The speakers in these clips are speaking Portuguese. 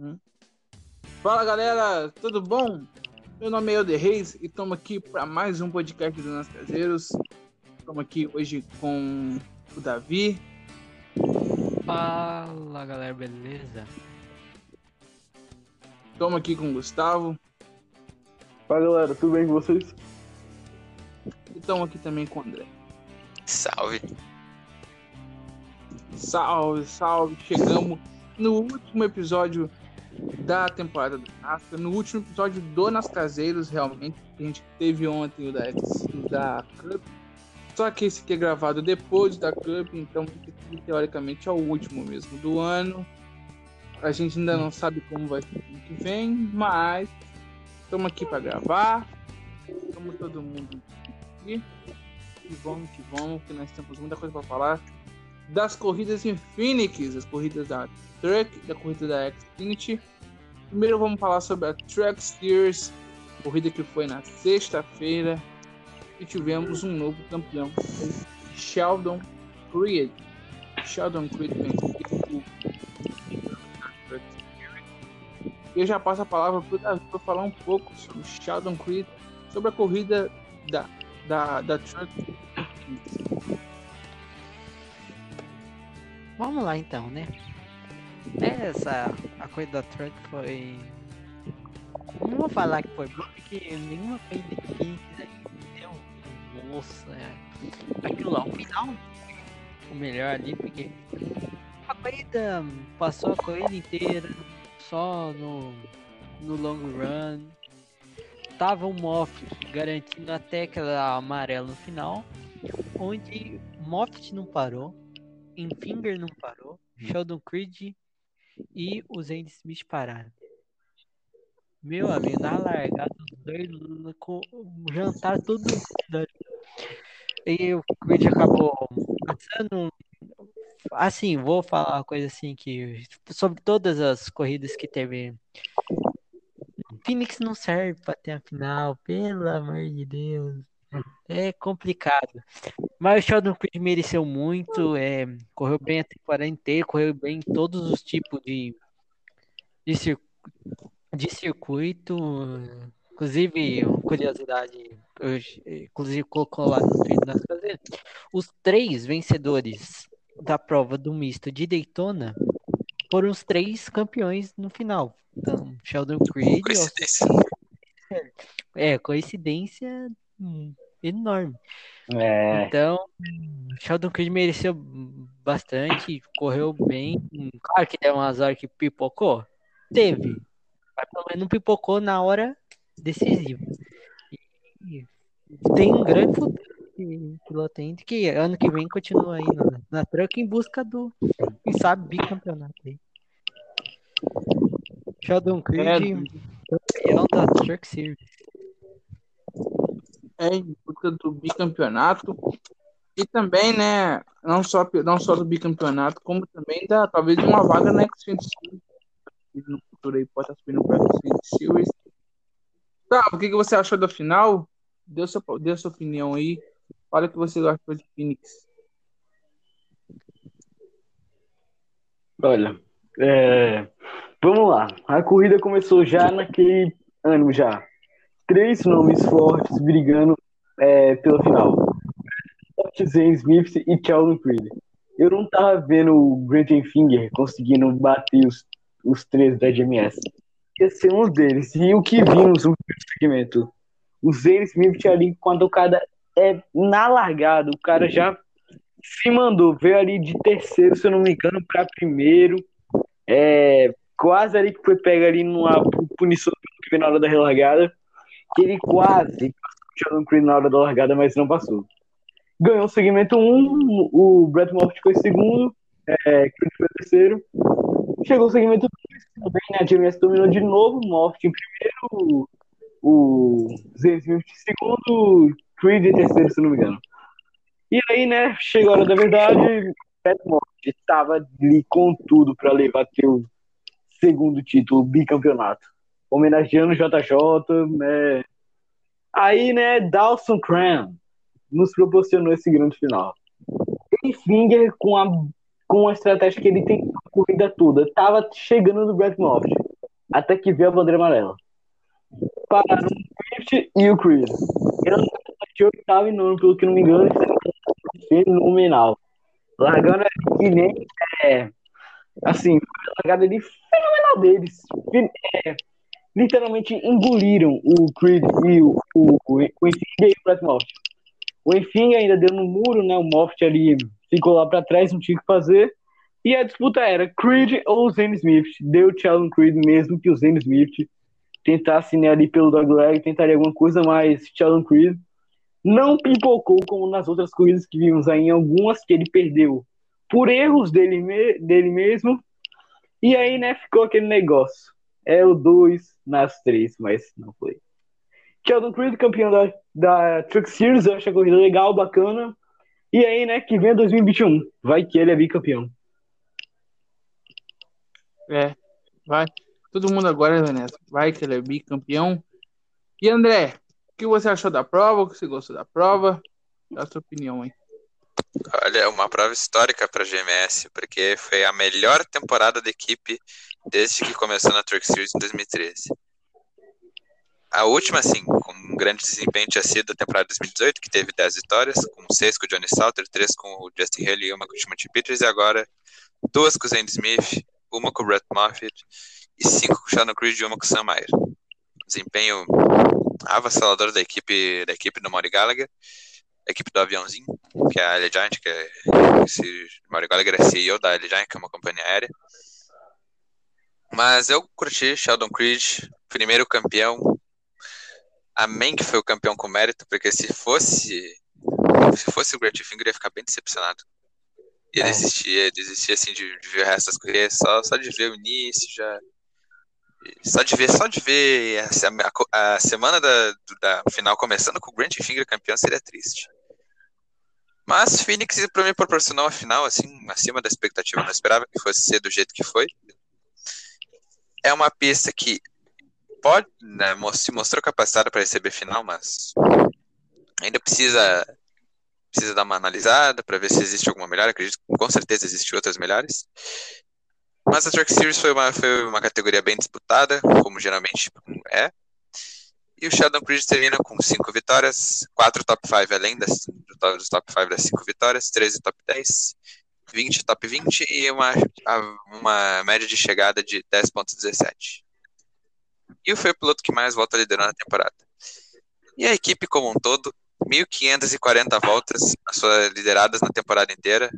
Hum. Fala galera, tudo bom? Meu nome é Elder Reis e estamos aqui para mais um podcast do Nas Caseiros. Estamos aqui hoje com o Davi. Fala galera, beleza? Estamos aqui com o Gustavo. Fala galera, tudo bem com vocês? E estamos aqui também com o André. Salve. Salve, salve. Chegamos no último episódio da temporada do NASCAR, no último episódio do Nas Caseiros, realmente, que a gente teve ontem o da, da Cup. Só que esse aqui é gravado depois da Cup, então teoricamente é o último mesmo do ano. A gente ainda não sabe como vai ser o que vem, mas estamos aqui para gravar. Estamos todo mundo aqui. E vamos que vamos, que nós temos muita coisa para falar das corridas em Phoenix, as corridas da Truck, da corrida da Xfinity. Primeiro vamos falar sobre a Truck Series, corrida que foi na sexta-feira e tivemos um novo campeão, Sheldon Creed. Sheldon Creed venceu eu já passo a palavra para Davi para falar um pouco sobre Sheldon Creed, sobre a corrida da, da, da Truck Vamos lá então, né? Essa a coisa da Truck foi. Não vou falar que foi boa, porque nenhuma coisa de deu. Nossa, é. aquilo lá, o final o melhor ali, porque a corrida passou a corrida inteira só no, no long run. Tava o Moff garantindo até aquela amarela no final, onde Moffat não parou, Infinger não parou, Sheldon Creed e os Andy Smith pararam. Meu amigo, na largada, os dois com jantar tudo. E o Creed acabou passando. Assim, vou falar uma coisa assim que. Sobre todas as corridas que teve. Phoenix não serve para ter a final, pelo amor de Deus. É complicado. Mas o Sheldon Creed mereceu muito, é, correu bem a temporada inteira, correu bem em todos os tipos de, de, circuito, de circuito. Inclusive, uma curiosidade, eu, inclusive colocou lá no Twitter das casas, os três vencedores da prova do misto de Daytona foram os três campeões no final. Então, Sheldon Creed. Coincidência. É, coincidência hum, enorme. É. Então, Sheldon Creed mereceu bastante, correu bem. Claro que deu umas horas que pipocou. Teve. Mas pelo menos não pipocou na hora decisiva. E tem um grande futuro piloto ainda, que ano que vem continua aí na, na truck em busca do, quem sabe, bicampeonato aí. Sheldon Creed, É. campeão da Truck Series. É, em busca do bicampeonato. E também, né, não só, não só do bicampeonato, como também da, talvez de uma vaga na Xfinity Series. No futuro aí pode estar subindo para a Xfinity Series. Tá, o que, que você achou da final? Dê sua, dê sua opinião aí. Olha o que você gostou de Phoenix. Olha, é, vamos lá. A corrida começou já naquele ano já. Três nomes fortes brigando é, pela final. Zane Smith e Sheldon Creed. Eu não tava vendo o Grant Finger conseguindo bater os, os três da GMS. Ia ser um deles. E o que vimos no segmento? O Zane Smith ali com a tocada é, na largada, o cara já se mandou, veio ali de terceiro, se eu não me engano, para primeiro. É, quase ali que foi pego ali numa punição que veio na hora da relargada. Que ele quase passou o Creed na hora da largada, mas não passou. Ganhou o segmento 1, o Brett Moffitt ficou em segundo, é, Creed foi terceiro. Chegou o segmento 2, também, né? A GMS dominou de novo, Moffitt em primeiro, o Smith em segundo, Creed em terceiro, se não me engano. E aí, né, chegou a hora da verdade, Brett Moffitt estava ali com tudo para levar teu segundo título, bicampeonato. Homenageando o JJ, né? Aí, né, Dawson Cram nos proporcionou esse grande final. Ele Finger com a, com a estratégia que ele tem a corrida toda, tava chegando no Brett Moffitt. até que veio a bandeira amarela. Pararam o Swift e o Creed. Ele de oitavo e nono, pelo que não me engano, fenomenal. Largando que nem. É, assim, largada de fenomenal deles. É, literalmente engoliram o Creed e o, o, o, o Enfinger e o Moth. O Enfinger ainda deu no muro, né? O Moft ali ficou lá para trás, não tinha o que fazer. E a disputa era Creed ou Zane Smith. Deu Sheldon Creed mesmo que o Zane Smith tentasse né, ali pelo Doug Leg, tentaria alguma coisa, mas Sheldon Creed não pipocou como nas outras corridas que vimos aí, em algumas que ele perdeu por erros dele, me dele mesmo. E aí, né, ficou aquele negócio. É o 2 nas três, mas não foi. Sheldon Creed, campeão da, da Truck Series, eu acho a corrida legal, bacana. E aí, né, que vem 2021. Vai que ele é bicampeão. É, vai. Todo mundo agora, Vanessa. Vai que ele é bicampeão. E André, que você achou da prova? O que você gostou da prova? Dá a sua opinião aí. Olha, é uma prova histórica para a GMS, porque foi a melhor temporada da equipe desde que começou na Truck Series em 2013. A última, sim, com um grande desempenho tinha sido a temporada 2018, que teve 10 vitórias, com 6 com o Johnny Salter, 3 com o Justin Haley e uma com o Timothy Peters, e agora duas com o Zane Smith, uma com o Brett Moffitt e 5 com o Shannon Creed e uma com o Sam Mayer. Desempenho avassalador da equipe, da equipe do Maury Gallagher, equipe do aviãozinho, que é a Giant, que é esse Maury Gallagher é CEO da Giant, que é uma companhia aérea. Mas eu curti Sheldon Creed, primeiro campeão. Amém que foi o campeão com mérito, porque se fosse se fosse o Great Finger, ia ficar bem decepcionado. Ia é. desistir, desistir assim de, de ver o resto das corridas, só, só de ver o início já só de ver, só de ver a, a semana da, da, final começando com o Grant Finger campeão seria triste. Mas Phoenix para mim proporcionou uma final assim acima da expectativa. Não esperava que fosse ser do jeito que foi. É uma pista que pode, né, se mostrou capacitada para receber final, mas ainda precisa precisa dar uma analisada para ver se existe alguma melhor. Acredito que com certeza existem outras melhores. Mas a Truck Series foi uma, foi uma categoria bem disputada, como geralmente é. E o Sheldon Creed termina com 5 vitórias, 4 top 5 além das, dos top 5 das 5 vitórias, 13 top 10, 20 top 20 e uma, uma média de chegada de 10.17. E foi o piloto que mais volta liderando a temporada. E a equipe como um todo, 1.540 voltas lideradas na temporada inteira,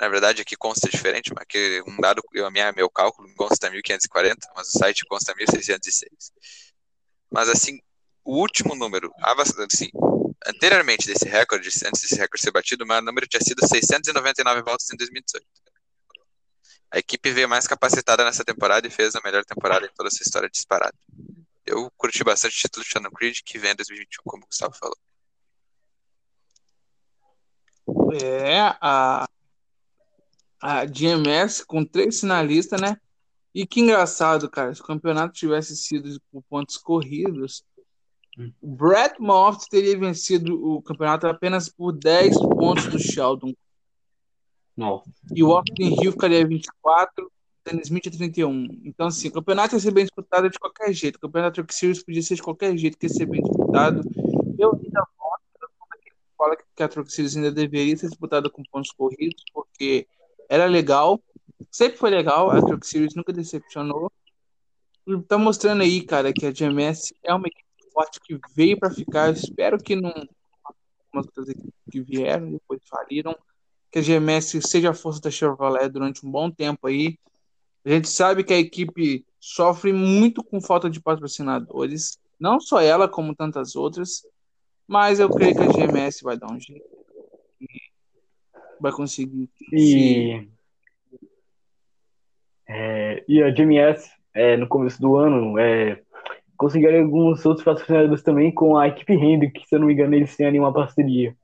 na verdade aqui consta diferente, mas que um dado, eu, a minha, meu cálculo consta 1540, mas o site consta 1606. Mas assim, o último número, assim, anteriormente desse recorde, antes desse recorde ser batido, o maior número tinha sido 699 voltas em 2018. A equipe veio mais capacitada nessa temporada e fez a melhor temporada em toda essa história disparada. Eu curti bastante o título de Shannon Creed, que vem em 2021, como o Gustavo falou. É, a, a GMS com três finalistas, né? E que engraçado, cara, se o campeonato tivesse sido por pontos corridos, o Brett Moffitt teria vencido o campeonato apenas por 10 pontos do Sheldon. Não. E o Austin Hill ficaria 24, o Dennis Smith 31. Então, assim, o campeonato ia ser bem disputado de qualquer jeito. O campeonato Truck Series podia ser de qualquer jeito que ia ser bem disputado. Eu ainda voto fala que a Truck Series ainda deveria ser disputada com pontos corridos, porque era legal, sempre foi legal, a Truck Series nunca decepcionou. E tá mostrando aí, cara, que a GMS é uma equipe forte que veio para ficar. Eu espero que não algumas outras equipes que vieram depois faliram, que a GMS seja a força da Chevrolet durante um bom tempo aí. A gente sabe que a equipe sofre muito com falta de patrocinadores, não só ela, como tantas outras, mas eu creio que a GMS vai dar um jeito vai conseguir. E, é, e a GMS, é, no começo do ano, é, conseguiram alguns outros patrocinadores também com a equipe Hendrick, que se eu não me engano eles têm ali uma parceria.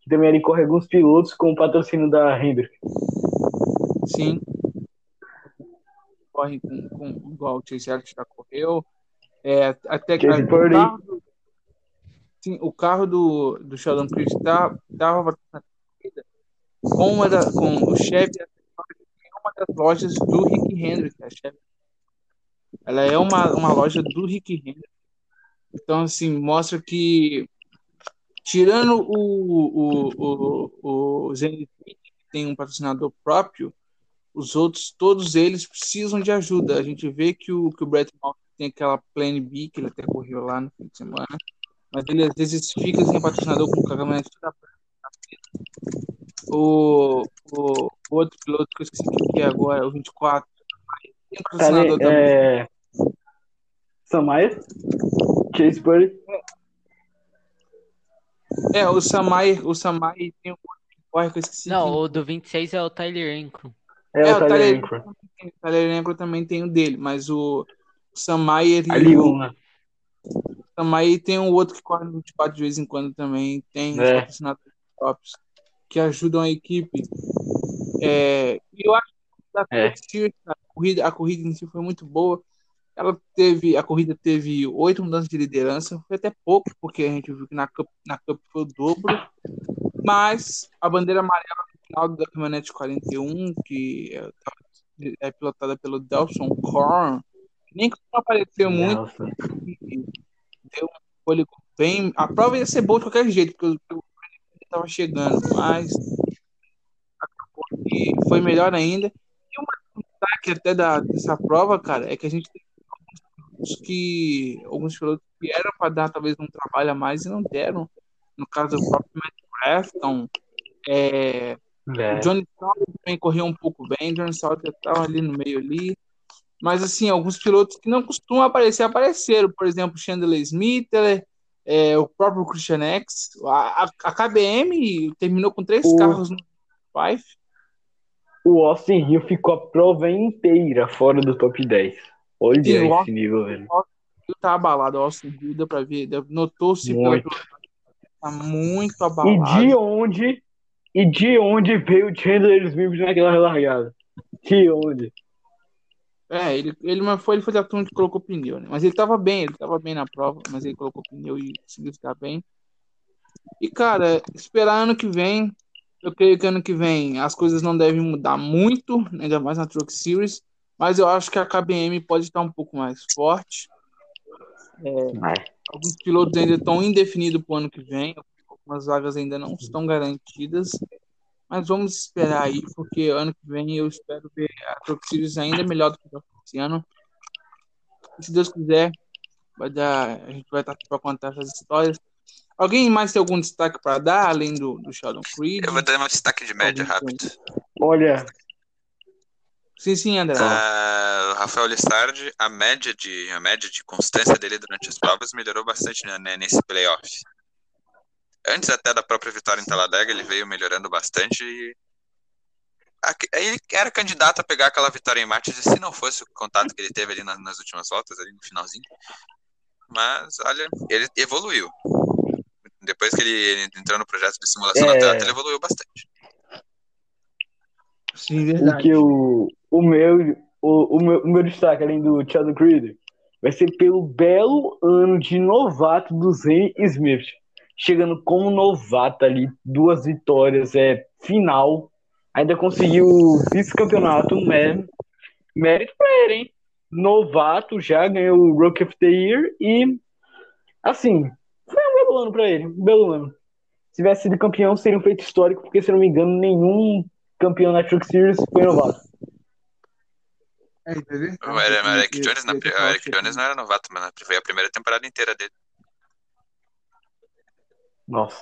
Que também ali corre alguns pilotos com o patrocínio da Hendrick. Sim. Corre com, com igual o Chase Elliott já correu. É, até que o carro, sim, o carro do, do Sheldon Creed tá, tava com, uma da, com o chefe uma das lojas do Rick Hendrick, a Chevy. Ela é uma, uma loja do Rick Hendrick. Então, assim, mostra que, tirando o, o, o, o Zenith, que tem um patrocinador próprio, os outros, todos eles precisam de ajuda. A gente vê que o, que o Brett Malkin tem aquela Plan B, que ele até correu lá no fim de semana, mas ele às vezes fica sem patrocinador com o caminhonete o, o, o outro piloto que eu esqueci que é agora, o 24, tem patrocinador também. É... Samaya? Chase Buddy? É, o Samai, o Samai tem um outro que corre que eu esqueci. Não, o do 26 é o Tyler Ankrum. É, É, o Tyler Tyler Ankrum. O Tyler Negro também tem o dele, mas o Samai, ele, Ali o um, né? Samai tem um outro que corre no 24 de vez em quando também, tem os É. patrocinadores próprios que ajudam a equipe. É, e eu acho que da É. A corrida, a corrida em si foi muito boa. Ela teve, a corrida teve oito mudanças de liderança, foi até pouco, porque a gente viu que na Cup, na Cup foi o dobro. Mas a bandeira amarela no final da caminhonete 41, que é, é pilotada pelo Delson Korn, nem costuma aparecer muito, Nossa. deu um fôlego bem. A prova ia ser boa de qualquer jeito, porque estava chegando, mas acabou que foi melhor ainda. E um destaque até da, dessa prova, cara, é que a gente tem alguns que alguns pilotos que eram para dar talvez um trabalho a mais e não deram. No caso do próprio Matt Crafton, é, É. o Johnny Sauter também correu um pouco bem, Johnny Sauter estava ali no meio ali. Mas, assim, alguns pilotos que não costumam aparecer, apareceram. Por exemplo, Chandler Smith, é, o próprio Christian X. A, a, KBM terminou com três O- carros no Five. O Austin Hill ficou a prova inteira fora do top 10. Olha o esse Austin- nível, velho. Ele tá abalado, o Austin Hill, deu pra ver. Notou-se Muito. Tá muito E abalado. de onde? E de onde veio o Chandler Smith naquela largada? De onde? É, ele, ele, foi, ele foi da turma que colocou pneu, né? Mas ele tava bem, ele tava bem na prova, mas ele colocou pneu e conseguiu ficar bem. E, cara, esperar ano que vem, eu creio que ano que vem as coisas não devem mudar muito, ainda mais na Truck Series, mas eu acho que a KBM pode estar um pouco mais forte. Alguns pilotos ainda estão indefinidos para o ano que vem, algumas vagas ainda não estão garantidas, mas vamos esperar aí, porque ano que vem eu espero ver a Truck Series ainda melhor do que esse ano. E se Deus quiser, vai dar, a gente vai estar aqui para contar essas histórias. Alguém mais tem algum destaque para dar, além do, do Sheldon Creed? Eu vou dar um destaque de média Algum rápido. Olha, Sim, sim, André. O Rafael Lissardi, a média de a média de constância dele durante as provas melhorou bastante né, nesse playoff. Antes até da própria vitória em Talladega, ele veio melhorando bastante. E... Ele era candidato a pegar aquela vitória em Martins, se não fosse o contato que ele teve ali na- nas últimas voltas, ali no finalzinho. Mas, olha, ele evoluiu. Depois que ele, ele entrou no projeto de simulação É. na Toyota, ele evoluiu bastante. Sim, o verdade. que o, o, meu, o, o, meu, o meu destaque, além do Sheldon Creed, vai ser pelo belo ano de novato do Zane Smith. Chegando como novato ali, duas vitórias, é final. Ainda conseguiu o vice-campeonato, né? Mérito pra ele, hein? Novato, já ganhou o Rookie of the Year e, assim, foi um belo ano pra ele, um belo ano. Se tivesse sido campeão, seria um feito histórico, porque, se não me engano, nenhum campeão na Truck Series foi novato. É, verdade. O Eric, Jones, na, o Eric Jones não era novato, mas foi a primeira temporada inteira dele. Nossa.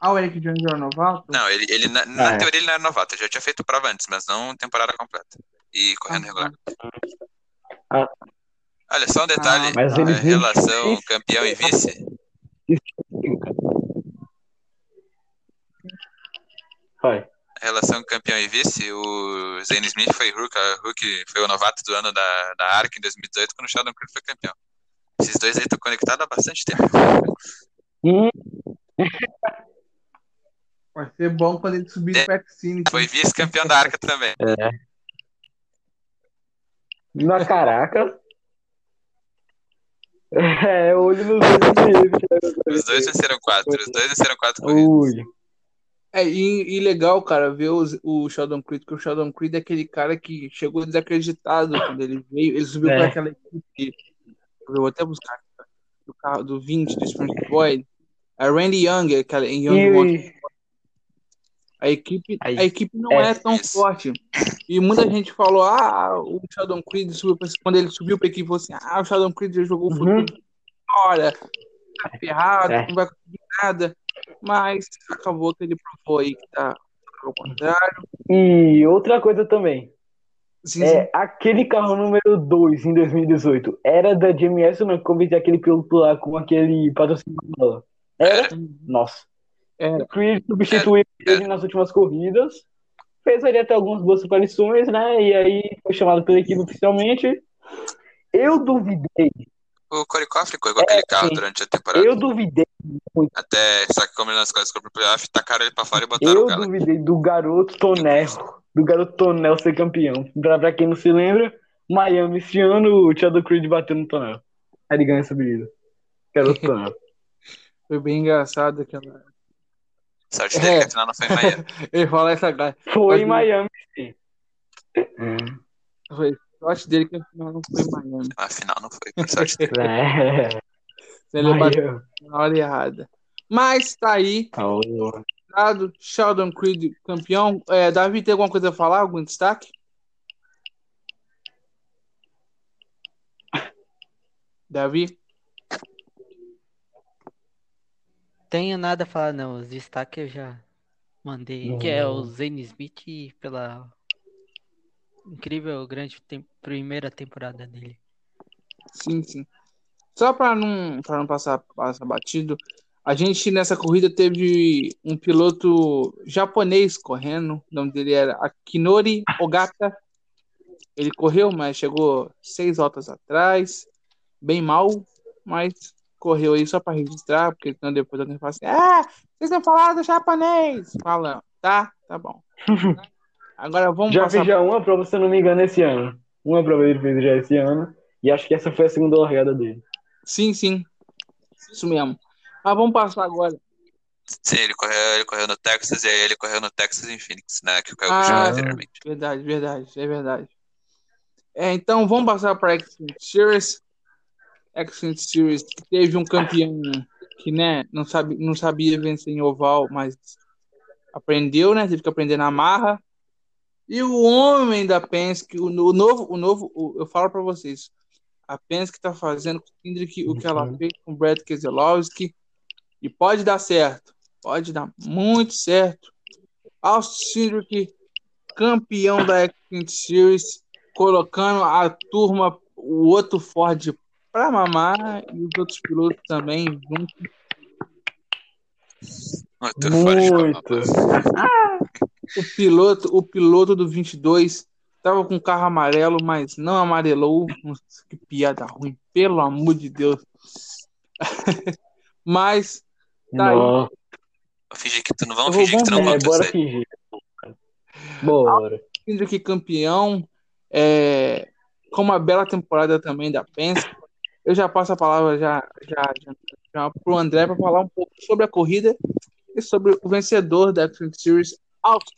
Ah, o Eric Jones era novato? Não, ele, ele na, na Ah, é. teoria ele não era novato, ele já tinha feito prova antes, mas não temporada completa. E correndo Ah, regular. Ah. Olha, só um detalhe, Ah, ele relação campeão e vice. Vai. A relação campeão e vice, o Zane Smith foi Hulk, a Hulk foi o novato do ano da, da ARC em 2018, quando o Sheldon Creed foi campeão. Esses dois aí estão conectados há bastante tempo. Hum, Vai ser bom quando ele subir É, no. Foi vice-campeão da ARC também. na caraca. É, olho nos dois mesmo. Os dois venceram quatro, os dois venceram quatro corridas. Ui. É, e, e legal, cara, ver os- o Sheldon Creed, porque o Sheldon Creed é aquele cara que chegou desacreditado quando ele veio. Ele subiu É. para aquela equipe. Eu vou até buscar do carro do 20 do Spring Boy. A Randy Young, aquela em Young. E, A equipe, a equipe não É. é, tão forte. E muita gente falou: ah, o Sheldon Creed subiu pra, quando ele subiu pra equipe, falou assim: ah, o Sheldon Creed já jogou Uhum. futebol fora, tá ferrado, É. não vai conseguir nada. Mas acabou que ele provou aí que tá ao contrário. e outra coisa também. Sim, É, aquele carro número 2 em 2018 era da GMS ou não? Como aquele piloto lá com aquele patrocinador? Era? sim. Nossa. Era. O Creed substituiu ele nas últimas corridas. Fez ali até algumas boas aparições, né? E aí foi chamado pela equipe oficialmente. Eu duvidei, O Corey Coughlin correu aquele carro sim. durante a temporada. eu duvidei, Até, só que como ele nas coisas para o playoff, tacaram ele pra fora e botaram o eu cara. duvidei do garoto Tonel, do garoto Tonel ser campeão. Pra, pra quem não se lembra, Miami esse ano, o Chad Creed bateu no Tonel. Aí ele ganha essa vida. Garoto Tonel. Foi bem engraçado aquela. Sorte dele É. que a final não foi em Miami. Ele fala essa cara. Foi em Miami, sim. Foi sorte dele que afinal não foi em Miami. A final não foi, por sorte dele. É, Ele bateu na hora errada. Mas tá aí, Oh, dado Sheldon Creed campeão. É, Davi, tem alguma coisa a falar? Algum destaque? Davi? Tenho nada a falar, não. Os destaques eu já mandei. Que é o. Zane Smith pela incrível grande tem- primeira temporada dele. Sim, sim. Só para não, pra não passar, passar batido, a gente nessa corrida teve um piloto japonês correndo. O nome dele era Akinori Ogata. Ele correu, mas chegou seis voltas atrás. Bem mal, mas correu aí só para registrar, porque senão depois alguém fala assim: Ah, vocês não falaram do japonês. Fala, tá, tá bom. Agora vamos Já passar. fez já uma prova, se eu não me engano, esse ano. Uma prova ele fez já esse ano. E acho que essa foi a segunda largada dele. Sim, sim. Isso mesmo. Mas vamos passar agora. Sim, ele correu, ele correu no Texas e aí ele correu no Texas em Phoenix, né? Que o Caio Ah, anteriormente. Verdade, verdade, é verdade. É, então vamos passar para a Series. Xfinity Series que teve um campeão que né, não, sabe, não sabia vencer em oval, mas aprendeu, né? Teve que aprender na marra. E o homem da Penske, o, o novo, o novo, o- eu falo para vocês, a Penske está fazendo com o Kendrick o que ela Uhum. fez com o Brad Keselowski e pode dar certo, pode dar muito certo. Austin Cindric, campeão da Xfinity Series, colocando a turma, o outro Ford para mamar e os outros pilotos também junto. Muito forma. O piloto, o piloto do 22 tava com carro amarelo, mas não amarelou. Nossa, que piada ruim, pelo amor de Deus. mas Tá aí. Não. Vamos fingir que tu não, vou- fingir que tu não É, contou bora aí. fingir. Bora. Kendrick campeão, é, com uma bela temporada também da Penske. Eu já passo a palavra já, já, já, já para o André para falar um pouco sobre a corrida e sobre o vencedor da Xfinity Series, Austin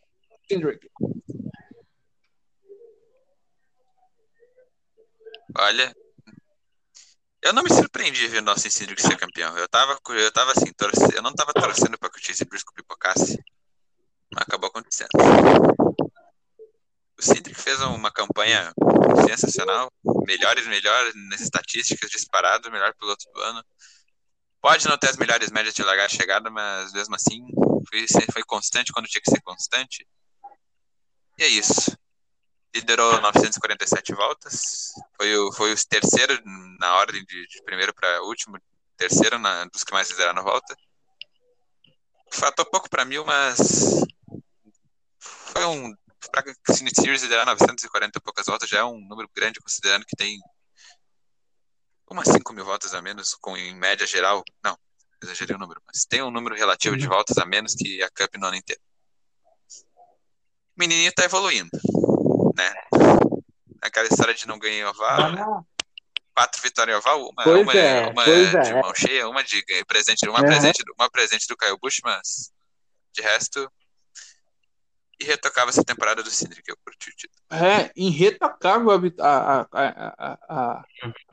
Kendrick. Olha, eu não me surpreendi ver o nosso Cindric ser campeão. Eu tava, eu tava assim, torce, eu não tava torcendo pra que o Chase Briscoe pipocasse, mas acabou acontecendo. O Cindric fez uma campanha sensacional, melhores, melhores nas estatísticas, disparado, melhor piloto do ano. Pode não ter as melhores médias de largada e chegada, mas mesmo assim foi, foi constante quando tinha que ser constante. E é isso liderou 947 voltas, foi o, foi o terceiro na ordem de, de primeiro para último, terceiro na, dos que mais lideraram a volta. Faltou pouco para mil, mas foi um. Para Xfinity Series liderar 940 e poucas voltas já é um número grande, considerando que tem umas 5 mil voltas a menos, com em média geral. Não, exagerei o número, mas tem um número relativo de voltas a menos que a Cup no ano inteiro. O menininho tá evoluindo né? Aquela história de não ganhar oval, quatro vitórias em oval, uma, uma, é, uma de é. mão cheia, uma de presente, uma Uhum. presente, uma presente do Caio Bush, mas de resto, retocava essa temporada do Cindric, eu curti o título. É, irretocável a, a, a, a,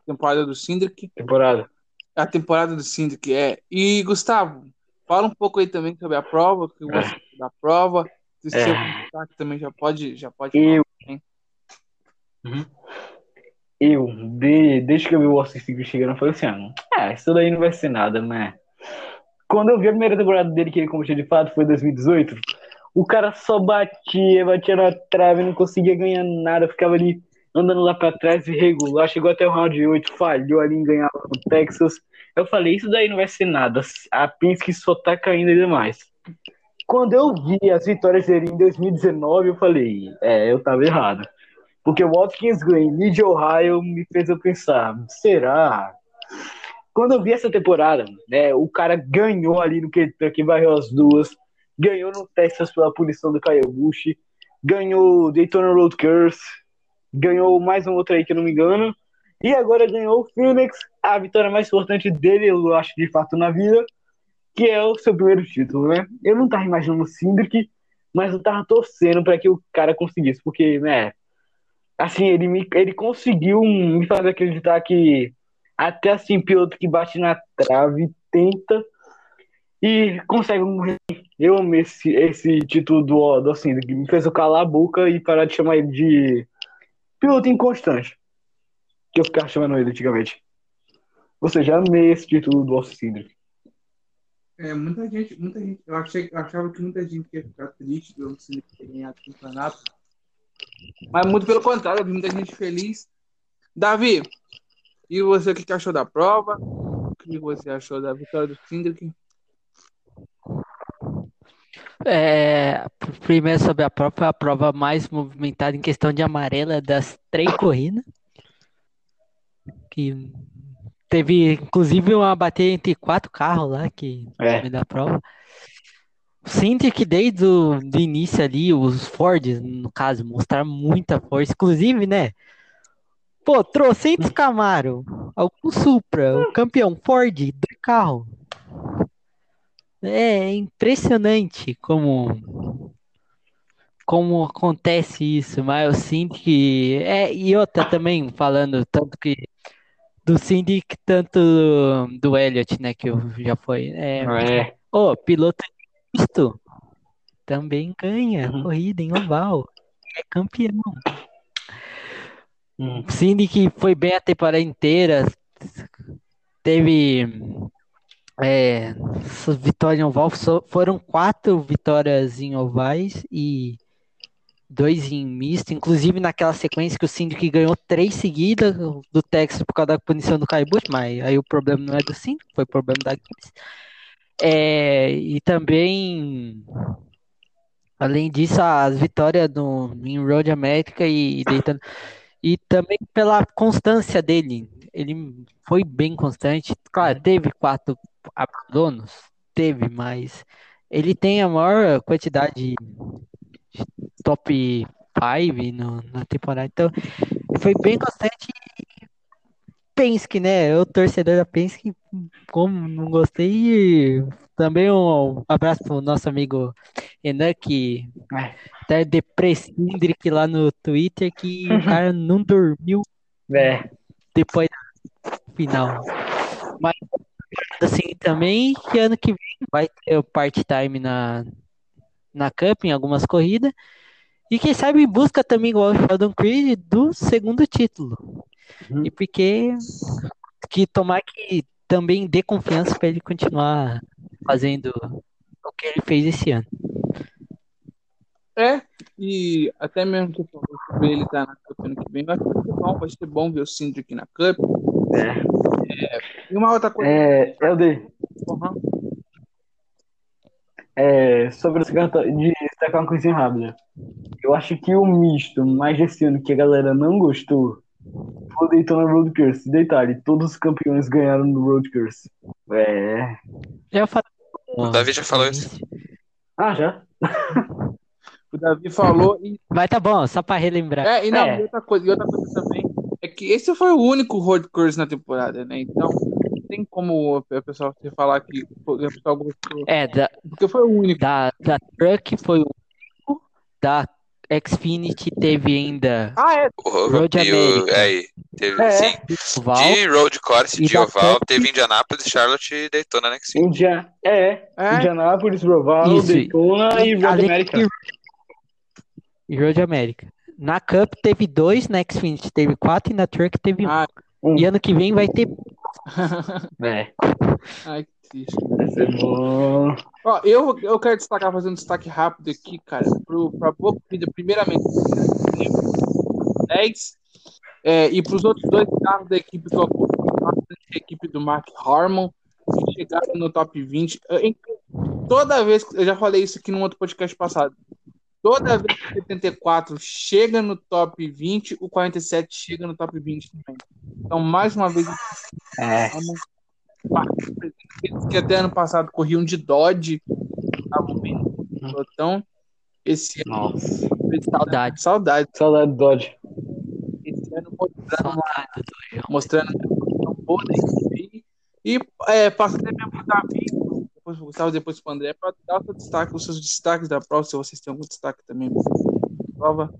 temporada do Sindrick. Temporada. A temporada do Sindrick é. E, Gustavo, fala um pouco aí também sobre a prova, que você achou da prova. Se É. também já pode, já pode Eu. falar. Eu, de- desde que eu vi o Austin Secret chegando, eu falei assim, ah, é, isso daí não vai ser nada, né? Quando eu vi a primeira temporada dele que ele competiu de fato, foi em 2018, o cara só batia, batia na trave, não conseguia ganhar nada, ficava ali andando lá pra trás, irregular, chegou até o round 8, falhou ali em ganhar no Texas. Eu falei, isso daí não vai ser nada, a Penske só tá caindo ainda mais. Quando eu vi as vitórias dele em 2019, eu falei, é, eu tava errado. Porque o Watkins Glen, Mid Ohio, me fez eu pensar, será? Quando eu vi essa temporada, né, o cara ganhou ali no Kentucky, varreu as duas, ganhou no Texas pela punição do Busch, ganhou Daytona Road Curse, ganhou mais um outro aí que eu não me engano, e agora ganhou o Phoenix, a vitória mais importante dele, eu acho, de fato, na vida, que é o seu primeiro título, né? Eu não tava imaginando o Cindric, mas eu tava torcendo para que o cara conseguisse, porque, né, assim, ele, me, ele conseguiu me fazer acreditar que até assim, piloto que bate na trave, tenta e consegue morrer. Eu amei esse, esse título do, do assim, que me fez eu calar a boca e parar de chamar ele de piloto inconstante. Que eu ficava chamando ele antigamente. Ou seja, amei esse título do Austin Cindric. É, muita gente, muita gente, eu, achei, eu achava que muita gente ia ficar triste pelo Sindrick ter ganhado o campeonato. Mas muito pelo contrário, eu vi muita gente feliz. Davi, e você, o que achou da prova? O que você achou da vitória do Sindrick? É, primeiro sobre a prova, foi a prova mais movimentada em questão de amarela das três corridas. Que teve inclusive uma bateria entre quatro carros lá que É. no da prova. Sinto que desde o do início ali, os Fords, no caso, mostraram muita força. Inclusive, né? Pô, trocentos Camaro, algum Supra, o campeão Ford, dois carros. É impressionante como como acontece isso, mas eu sinto que é e outra também falando tanto que do Cindy que tanto do Elliot, né, que eu já foi. É, É. ô, piloto misto também ganha Uhum. corrida em oval, é campeão. Hum. Cindy que foi bem a temporada inteira, teve é, vitórias em oval, foram quatro vitórias em ovais e dois em misto, inclusive naquela sequência que o Cindy ganhou três seguidas do Texas por causa da punição do Busch, mas aí o problema não é do Cindy, foi problema da Gibbs. É, e também, além disso, as vitórias no, em Road América e Daytona e também pela constância dele. Ele foi bem constante. Claro, teve quatro abandonos, teve, mas ele tem a maior quantidade de top 5 na temporada. Então, foi bem constante. Penske, né? Eu, torcedor da Penske, como não gostei. E também um abraço pro nosso amigo Enan, que É. até depressindric lá no Twitter, que o cara não dormiu É. depois final. Mas assim também que ano que vem vai ter o part-time na, na Cup em algumas corridas. E quem sabe busca também, igual o Sheldon Creed, do segundo título. Uhum. E porque que tomar que também dê confiança para ele continuar fazendo o que ele fez esse ano. É, e até mesmo que ele estar na Cup ano que vem, vai ser bom, vai ser bom ver o Sindrick na Cup. É. E uma outra coisa. É, Helder, Uhum. é, sobre esse canto de destacar uma coisinha rápida. Eu acho que o misto mais desse ano que a galera não gostou foi o Daytona Road Curse. Detalhe, todos os campeões ganharam no Road Curse. É. Eu falei, O Davi já falou isso. Ah, já? O Davi falou e Mas tá bom, só para relembrar. É, e não, É. e outra coisa, e outra coisa também é que esse foi o único road course na temporada, né? Então, não tem como o pessoal falar que o pessoal gostou, É, da, porque foi o único. da, da Truck foi o único, da Xfinity teve ainda Ah, é. O Road e o, aí, teve, É. sim. Val, De Road Course, E de Oval, Cup. teve Indianapolis, Charlotte e Daytona, né? Que sim. India... É, É. Indianápolis, Roval, Isso. Daytona e Road de- e Road America. Na Cup teve dois, na Xfinity teve quatro e na Truck teve um. Ah, Um. E ano que vem vai ter. É, ai, que triste. vai ser bom. Ó, eu, eu quero destacar, fazer um destaque rápido aqui, cara, pro, pra boa corrida, primeiramente, 10, é, e pros outros dois carros da equipe que a equipe do Mark Harmon, que chegaram no top 20. Eu- em- Toda vez, que- eu já falei isso aqui num outro podcast passado, toda vez que o 74 chega no top 20, o 47 chega no top 20 também. Então, mais uma vez, É, que até ano passado corriam de Dodge, estavam bem no pelotão. Esse ano, nossa. Saudade. saudade. Saudade do Dodge. Esse ano mostrando, Saudade do mostrando equipe. E é, passa até mesmo Davi, depois pro Gustavo, depois pro André, para dar o seu destaque, os seus destaques da prova, se vocês têm algum destaque também. Prova.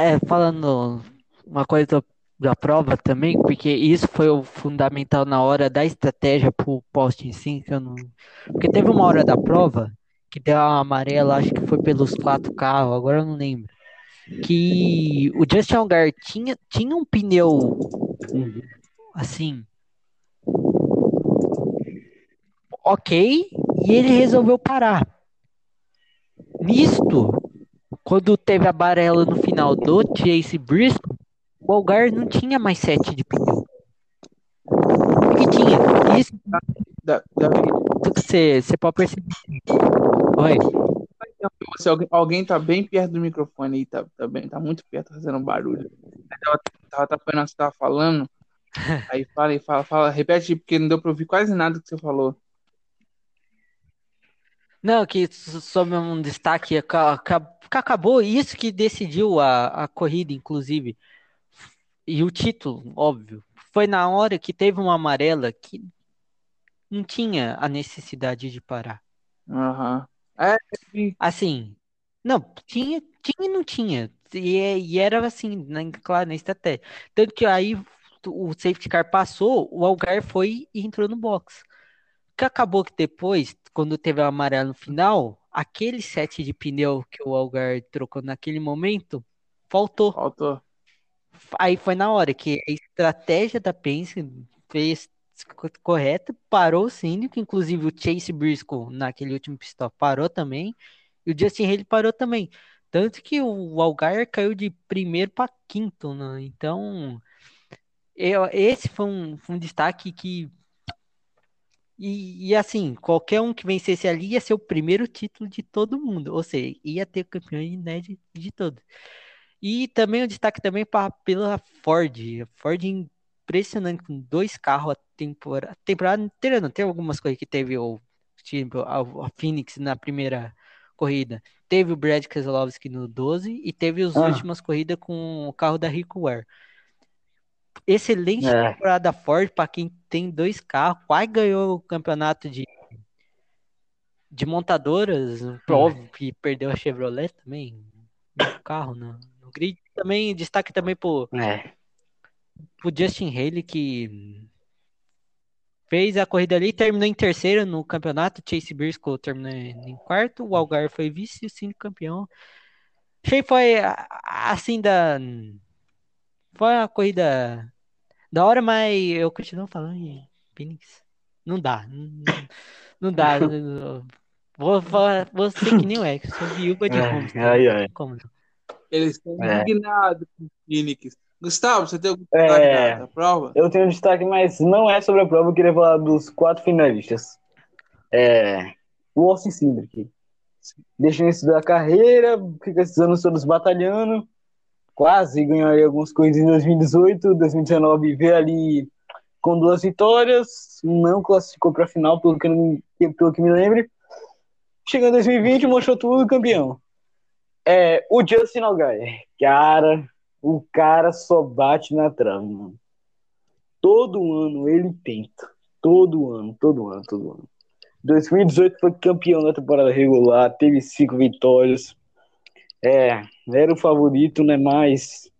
É, falando uma coisa da, prova também, porque isso foi o fundamental na hora da estratégia pro poste em si, que eu não... Porque teve uma hora da prova que deu uma amarela, acho que foi pelos quatro carros, agora eu não lembro. Que o Justin Allgaier tinha, tinha um pneu assim. Ok, e ele resolveu parar. Nisto, quando teve a amarela no final do Chase Briscoe, o Algar não tinha mais sete de pneu. O que tinha? Isso Da, você, você pode perceber. Oi. se alguém, alguém tá bem perto do microfone aí, tá, tá, bem, tá muito perto, tá fazendo barulho. Aí Tava, tava atrapalhando o que você tava falando. Aí fala aí, fala, fala, repete, porque não deu pra ouvir quase nada que você falou. Não, que so- sobre um destaque, aca- aca- que acabou isso que decidiu a, a corrida, inclusive. E o título, óbvio. Foi na hora que teve uma amarela que não tinha a necessidade de parar. Aham. É, e- Assim, não, tinha, tinha e não tinha. E, é- e era assim, na, claro, na estratégia. Tanto que aí o safety car passou, o Algar foi e entrou no box. Que acabou que depois, quando teve o amarelo no final, aquele set de pneu que o Algar trocou naquele momento, faltou. faltou. Aí foi na hora que a estratégia da Penske fez co- correta, parou o Cínico, inclusive o Chase Briscoe naquele último pistol parou também, e o Justin Haley parou também. Tanto que o Algar caiu de primeiro para quinto, né? Então, eu, esse foi um, foi um destaque que. E, e assim, qualquer um que vencesse ali ia ser o primeiro título de todo mundo, ou seja, ia ter o campeão inédito de todos. E também o destaque também pra, pela Ford. A Ford impressionante, com dois carros a temporada, temporada inteira, não tem algumas coisas que teve o tipo, a, a Phoenix na primeira corrida. Teve o Brad Keselowski no 12 e teve as Ah. últimas corridas com o carro da Rico Ware. Excelente É. temporada Ford para quem tem dois carros, quase ganhou o campeonato de de montadoras, óbvio que perdeu a Chevrolet também, no carro, no, no grid. Também, destaque também pro, É. pro Justin Haley, que fez a corrida ali, terminou em terceiro no campeonato, Chase Briscoe terminou em quarto, o Algar foi vice e o Cine campeão. Achei foi, assim, da... Foi uma corrida da hora, mas eu continuo falando de Phoenix. Não dá, não, não dá. Vou, falar- vou ser que nem o Ex, sou viúva de É, Holmes. ai, ai. Como não? Eles estão É. indignados com o Phoenix. Gustavo, você tem algum É. destaque da, da prova? Eu tenho um destaque, mas não é sobre a prova. Eu queria falar dos quatro finalistas. É, o Austin Cindric. Deixa o início da carreira, fica esses anos todos batalhando. Quase ganhou algumas coisas em 2018, 2019 veio ali com duas vitórias, não classificou para a final, pelo que, me- pelo que me lembre. Chegou em 2020, mostrou tudo, campeão. É, o Justin Allgaier, cara, o cara só bate na trave, mano. Todo ano ele tenta. Todo ano, todo ano, todo ano. 2018 foi campeão da temporada regular, teve cinco vitórias. É, era o favorito, né? Mas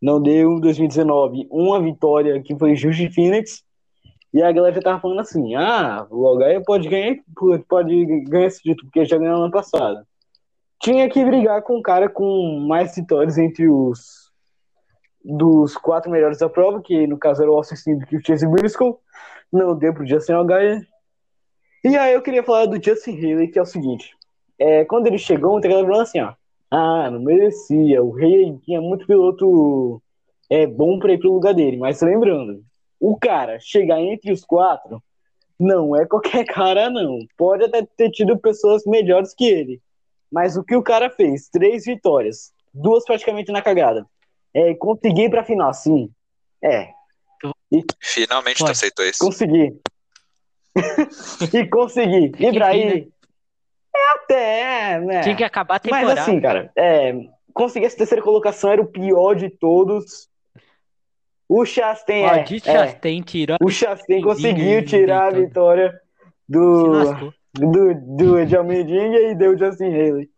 não deu. 2019, uma vitória que foi Justi Phoenix. E a galera já tava falando assim: ah, o Algaia pode ganhar, pode ganhar esse título, porque já ganhou no ano passado. Tinha que brigar com um cara com mais vitórias entre os dos quatro melhores da prova, que no caso era o Austin Cindric e o Chase Briscoe. Não deu pro Justin Algaia. E aí eu queria falar do Justin Haley, que é o seguinte. É, quando ele chegou, o falou assim, ó. Ah, não merecia. O Haley tinha muito piloto é, bom para ir pro lugar dele. Mas lembrando, o cara chegar entre os quatro não é qualquer cara, não. Pode até ter tido pessoas melhores que ele. Mas o que o cara fez? Três vitórias. Duas praticamente na cagada. É, consegui pra final, sim. É. E Finalmente tu aceitou isso. consegui. e consegui. E pra aí. É até, né? Tinha que acabar a temporada. Mas assim, cara, é, conseguir essa terceira colocação era o pior de todos. O Chastain Ó, é, é, Chastain tirou. o Chastain conseguiu tirar a vitória do do, do de Almeidinha e deu o Justin Haley.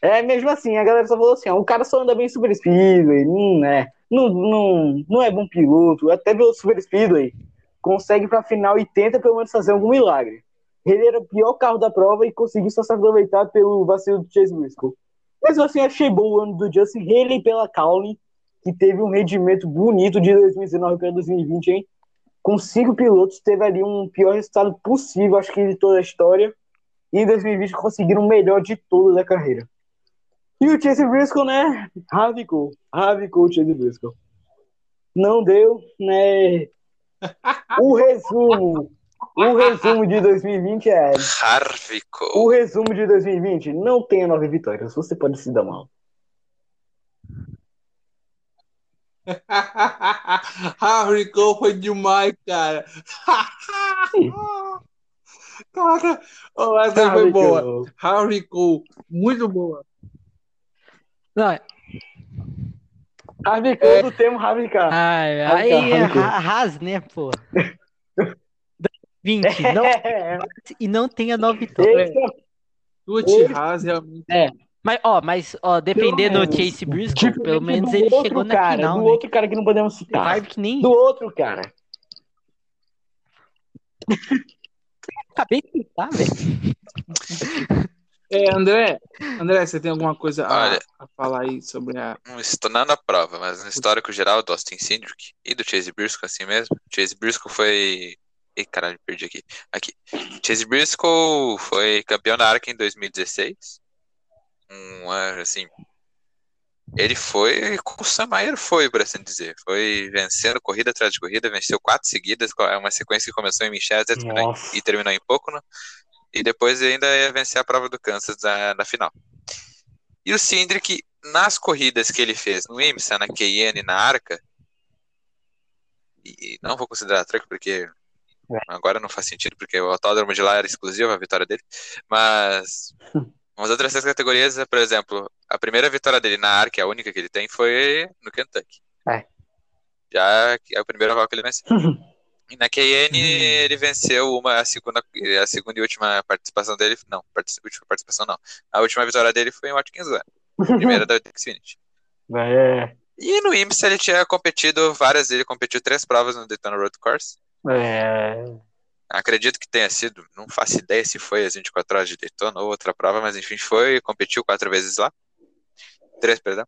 É, mesmo assim, a galera só falou assim, ó, o cara só anda bem em Super Speedway, não é, não, não, não é bom piloto, até pelo Super Speedway, consegue pra final e tenta pelo menos fazer algum milagre. Ele era o pior carro da prova e conseguiu só se aproveitar pelo vacilo do Chase Briscoe. Mas assim, achei bom o ano do Justin Haley pela Cowley, que teve um rendimento bonito de 2019 para 2020, hein? Com cinco pilotos, teve ali um pior resultado possível, acho que de toda a história. E em 2020 conseguiram o melhor de toda da carreira. E o Chase Briscoe, né? Rabicou. Rabicou o Chase Briscoe. Não deu, né? O resumo. O resumo de 2020 é. Harvico. O resumo de 2020 não tenha nove vitórias. Você pode se dar mal. Harry Cole foi demais, cara. Caraca, oh, essa foi boa. Harry Cole, muito boa. Não, é- Rabicou É. do termo Rabicar. ai, aí é rabicou. Ra- Haas, né, pô? 20, não, É, e não tenha nove vitórias. é Haas realmente. Mas, ó, mas, ó, defendendo o menos. Chase Briscoe, Diferente pelo menos do ele chegou na cara, final, do né? outro cara que não podemos O citar. Harvick nem Do outro cara. acabei de citar, velho. É, André, André, você tem alguma coisa a, Olha. a falar aí sobre a. Não estou não na prova, mas no histórico geral do Austin Cindric e do Chase Briscoe assim mesmo. Chase Briscoe foi. Ih, caralho, perdi aqui. Aqui. Chase Briscoe foi campeão da ARCA em 2016. Um ano, assim. Ele foi o Sam Mayer foi, por assim dizer. Foi vencendo corrida atrás de corrida, venceu quatro seguidas, é uma sequência que começou em em- Nossa. e terminou em Pocono. E depois ainda ia vencer a prova do Kansas na, na final. E o Cindric, nas corridas que ele fez no IMSA, na e na Arca, e não vou considerar a truck porque agora não faz sentido, porque o autódromo de lá era exclusivo a vitória dele, mas as outras três categorias, por exemplo, a primeira vitória dele na Arca, a única que ele tem, foi no Kentucky. É. Já que é o primeiro oval que ele venceu. E na Cayenne ele venceu uma, a segunda, a segunda e última participação dele, não, partici- última participação não. A última vitória dele foi em Watkins Glen, a primeira da Xfinity. É, E no IMSA ele tinha competido várias, ele competiu três provas no Daytona Road Course. É, Acredito que tenha sido, não faço ideia se foi as 24 horas de Daytona ou outra prova, mas enfim, foi, competiu quatro vezes lá. Três, perdão.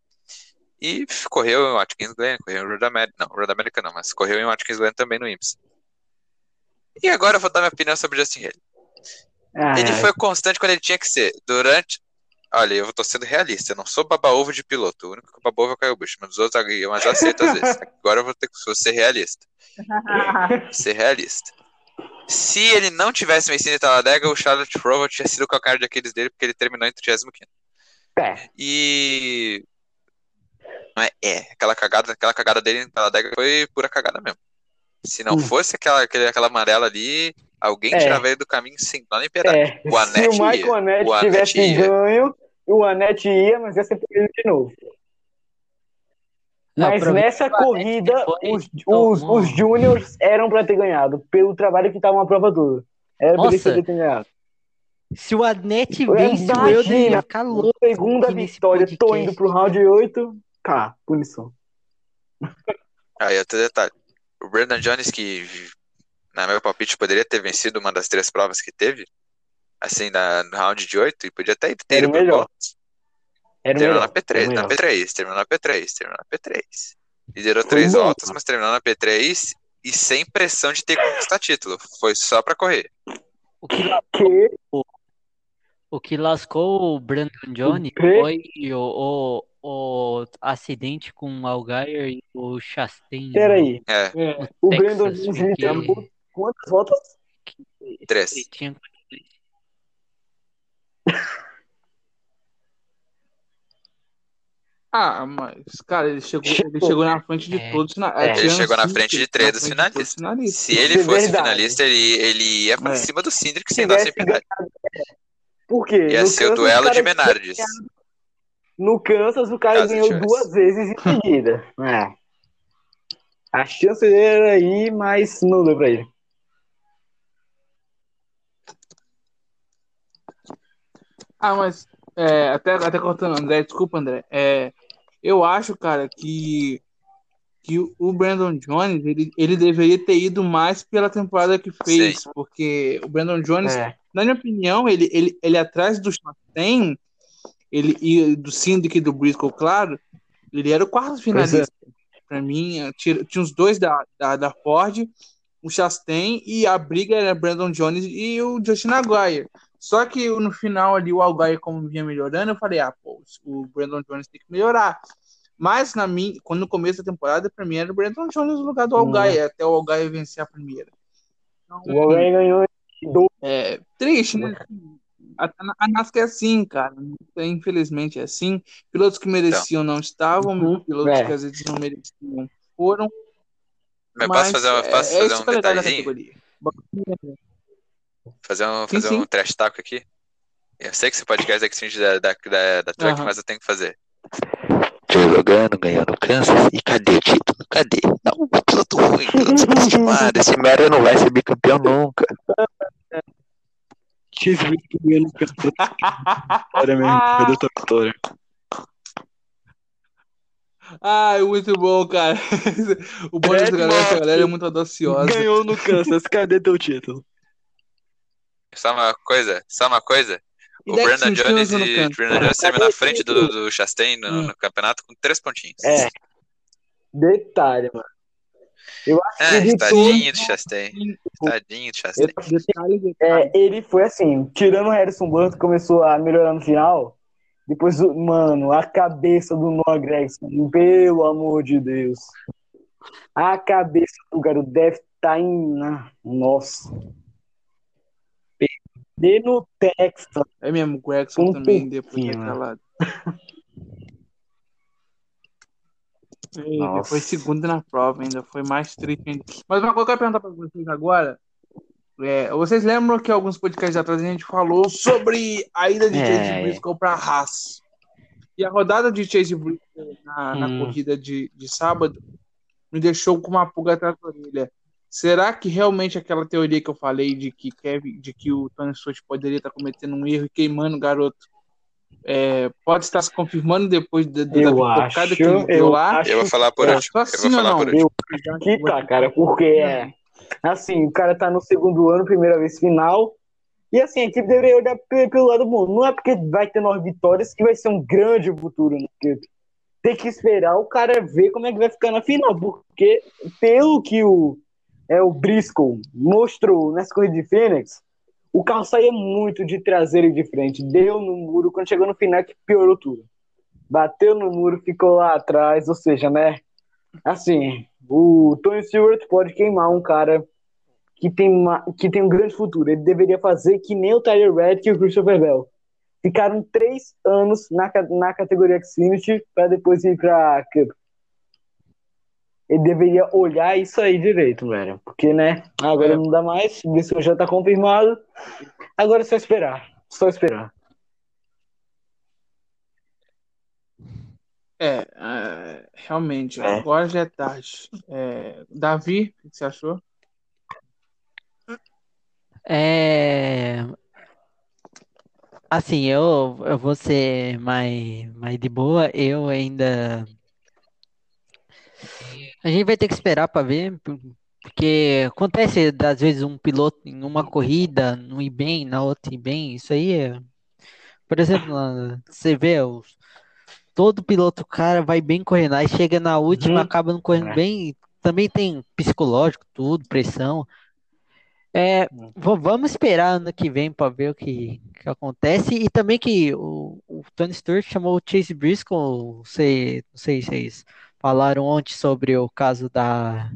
E correu em Watkins Glen, correu em Road America, não, Road America não, mas correu em Watkins Glen também no IMSA. E agora eu vou dar minha opinião sobre o Justin Haley. ah, Ele foi constante quando ele tinha que ser. Durante. Olha, eu tô sendo realista, eu não sou baba-ovo de piloto. O único que baba-ovo é o Caio Bush, mas os outros eu eu aceito às vezes. Agora eu vou ter que ser realista. ser realista. Se ele não tivesse vencido em Talladega, o Charlotte Roval tinha sido o calcanhar de Aquiles dele, porque ele terminou em 35 É. E. Não é, é, aquela cagada, aquela cagada dele em Talladega foi pura cagada mesmo. Se não Hum. fosse aquela, aquela amarela ali, alguém É. tirava ele do caminho sem dó nem piedade. é. O Se Anete o Michael ia. Anete tivesse ia. ganho, o Anete ia, mas ia ser ele de novo. Não, Mas nessa corrida, os, os, os Júniors eram pra ter ganhado, pelo trabalho que tava uma prova dura. Era pra eles terem ganhado. Se o Anete vence, o ia ficar louco. Segunda vitória, tô podcast. indo pro round 8. Cá, punição. Aí, outro detalhe. O Brandon Jones, que, na meu palpite, poderia ter vencido uma das três provas que teve, assim, na, no round de 8, e podia até ter ido o pro melhor. Era o Terminou melhor. na P3, era o na melhor. P3, terminou na P3, terminou na P3. Liderou Foi três bom. voltas, mas terminou na P3 e sem pressão de ter que conquistar título. Foi só pra correr. O que, Que o que lascou o Brandon Jones quê? foi o, o, o acidente com o Algair e o Chastain. Peraí. É, É, O Texas, Brandon Jones porque quantas voltas? três. Ah, mas, cara, ele chegou, ele Chegou. na frente de É. todos. Na, É. Ele chegou na frente de três dos finalistas. finalistas. Se ele é fosse verdade. finalista, ele, ele ia pra É. cima do Cindric Se sem dar sem tivesse piedade. Por quê? Ia No ser o Kansas, duelo cara de Menardes. ganhado- No Kansas, o cara Caso ganhou duas vezes em seguida. É. A chance era aí, mas não deu pra ele. Ah, mas é, até, até cortando, André, desculpa, André. É, eu acho, cara, que, que o Brandon Jones ele, ele deveria ter ido mais pela temporada que fez, porque o Brandon Jones, É. na minha opinião, ele, ele, ele atrás do Chastain, ele e do Syndic e do Briscoe, claro, ele era o quarto Pois é. finalista. Pra mim, tinha, tinha os dois da, da, da Ford, o Chastain e a briga era Brandon Jones e o Justin Aguirre. Só que no final ali o Algair, como vinha melhorando, eu falei, ah, pô, o Brandon Jones tem que melhorar. Mas na minha, quando no começo da temporada, pra mim era o Brandon Jones no lugar do Algair, até o Algair vencer a primeira. Então, O Algair ganhou do é triste, né? A, a NASCAR é assim, cara. Infelizmente é assim. Pilotos que mereciam não estavam, Uhum, pilotos é. que às vezes não mereciam foram. Mas Mas posso fazer, um- é, posso é fazer um é legal da detalhezinho? Fazer um, Sim, fazer sim. um trash talk aqui? Eu sei que esse podcast é extingue da, da, da, da Truck, Aham. mas eu tenho que fazer. Joe Logano ganhou no Kansas e cadê o título? Cadê? Não, piloto ruim, piloto subestimado. Esse merda não vai ser bicampeão nunca. No Kansas. Olha mesmo, cadê tua vitória? Ai, muito bom, cara. o bom dessa galera, essa galera é muito audaciosa. Ganhou no Kansas, cadê teu título? Só uma coisa, só uma coisa. E O Brandon Jones, e? Brandon Jones terminou na frente do, do Chastain no, Hum. no campeonato com três pontinhos. É. Detalhe, mano. Eu acho É, que tadinho do Chastain. Tadinho do Chastain. Detalhe, detalhe. é, ele foi assim, tirando o Harrison que começou a melhorar no final. Depois, mano, a cabeça do Noah Gregson, pelo amor de Deus. A cabeça do garoto deve estar em. ah, Nossa. Perder no Texas. É mesmo, o Gregson Um também, depois pouquinho, daquela. Ele Nossa. foi segundo na prova ainda, foi mais triste ainda. Mas uma coisa que eu quero perguntar pra vocês agora. É, vocês lembram que alguns podcasts atrás a gente falou sobre a ida de É. Chase Briscoe para Haas? E a rodada de Chase Briscoe na, na Hum. corrida de, de sábado me deixou com uma pulga atrás da orelha. Será que realmente aquela teoria que eu falei de que, Kevin, de que o Tony Stewart poderia estar cometendo um erro e queimando o garoto é, pode estar se confirmando depois da, da Eu acho, que ele deu eu lá? acho Eu vou falar por É, último. Só Eu sim vou ou falar não? por último. Eu que tá, cara, porque é. Assim, o cara tá no segundo ano, primeira vez final. E assim, a equipe deveria olhar pe- pelo lado bom. Não é porque vai ter nove vitórias que vai ser um grande futuro na equipe. Tem que esperar o cara ver como é que vai ficar na final. Porque, pelo que o, é, o Briscoe mostrou nessa corrida de Fênix, o carro saía muito de traseira e de frente. Deu no muro, quando chegou no final, que piorou tudo. Bateu no muro, ficou lá atrás, ou seja, né? Assim, o Tony Stewart pode queimar um cara que tem, uma, que tem um grande futuro. Ele deveria fazer que nem o Tyler Reddick e o Christopher Bell. Ficaram três anos na, na categoria Xfinity para depois ir para Cup. Ele deveria olhar isso aí direito, velho. Porque, né? Agora É. não dá mais. Isso já tá confirmado. Agora é só esperar. Só esperar. É, é, realmente, É. agora já é tarde. É, Davi, o que você achou? É, Assim, eu, eu vou ser mais, mais de boa. Eu ainda. A gente vai ter que esperar para ver, porque acontece às vezes um piloto em uma corrida não ir bem, na outra ir bem. Isso aí é. Por exemplo, você vê os, todo piloto, cara, vai bem correndo, aí chega na última, Uhum. acaba não correndo É. bem. Também tem psicológico, tudo, pressão. É, vamos esperar ano que vem para ver o que, que acontece. E também que o, o Tony Stewart chamou o Chase Briscoe, não sei, não sei se vocês falaram ontem sobre o caso da,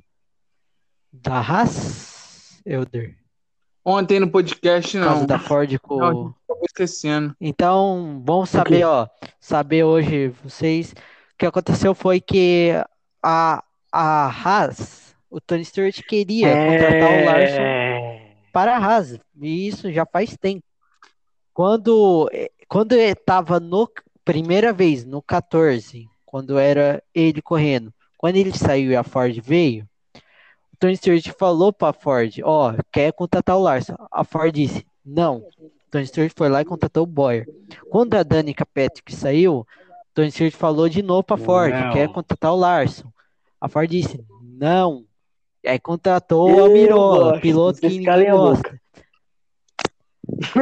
da Haas, Elder. Ontem no podcast, O caso não. da Ford com. Não, esquecendo. Então, bom saber, ó, saber hoje vocês. O que aconteceu foi que a, a Haas, o Tony Stewart queria contratar o Larson É... para a Haas, e isso já faz tempo. Quando, eh, quando ele estava no primeira vez no 14, quando era ele correndo, quando ele saiu e a Ford veio, o Tony Stewart falou para a Ford, ó, quer contratar o Larson. A Ford disse, não. O Tony Stewart foi lá e contratou o Boyer. Quando a Danica Patrick saiu, o Tony Stewart falou de novo para a Ford, Não. quer contratar o Larson. A Ford disse, não. E aí contratou Eu a Mirola, gosto, piloto que ninguém gosta.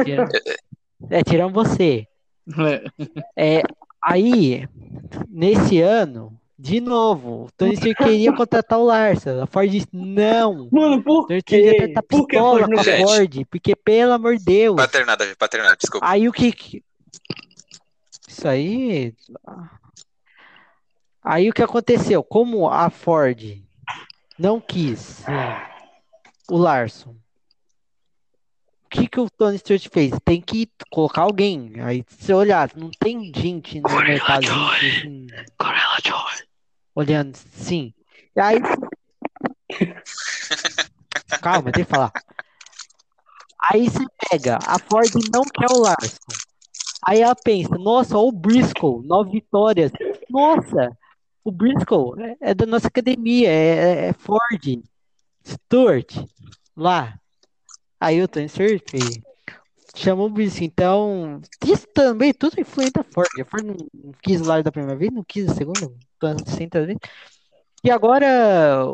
Tirando- É, tirando você. É. Aí, nesse ano, de novo, o Tony Stewart queria contratar o Larson. A Ford disse, não. Mano, por Tony quê? até tá Por que a pistola Ford não com a? Ford, porque, pelo amor de Deus. Paternar, Davi, paternar, desculpa. Aí o que. Isso aí. Aí o que aconteceu? Como a Ford não quis o Larson, que, que o Tony Stewart fez? Tem que colocar alguém. Aí se você olhar, não tem gente no mercado assim, olhando, sim. E aí. Calma, deixa eu falar. Aí você pega, a Ford não quer o Larson. Aí ela pensa, nossa, ó o Briscoe, nove vitórias. Nossa, o Briscoe é, é da nossa academia, é, é Ford, Stewart, lá. Aí o Stewart chamou o Briscoe. Então, isso também tudo influente a Ford. A Ford não, quis o da primeira vez, não quis a segunda, a terceira vez. E agora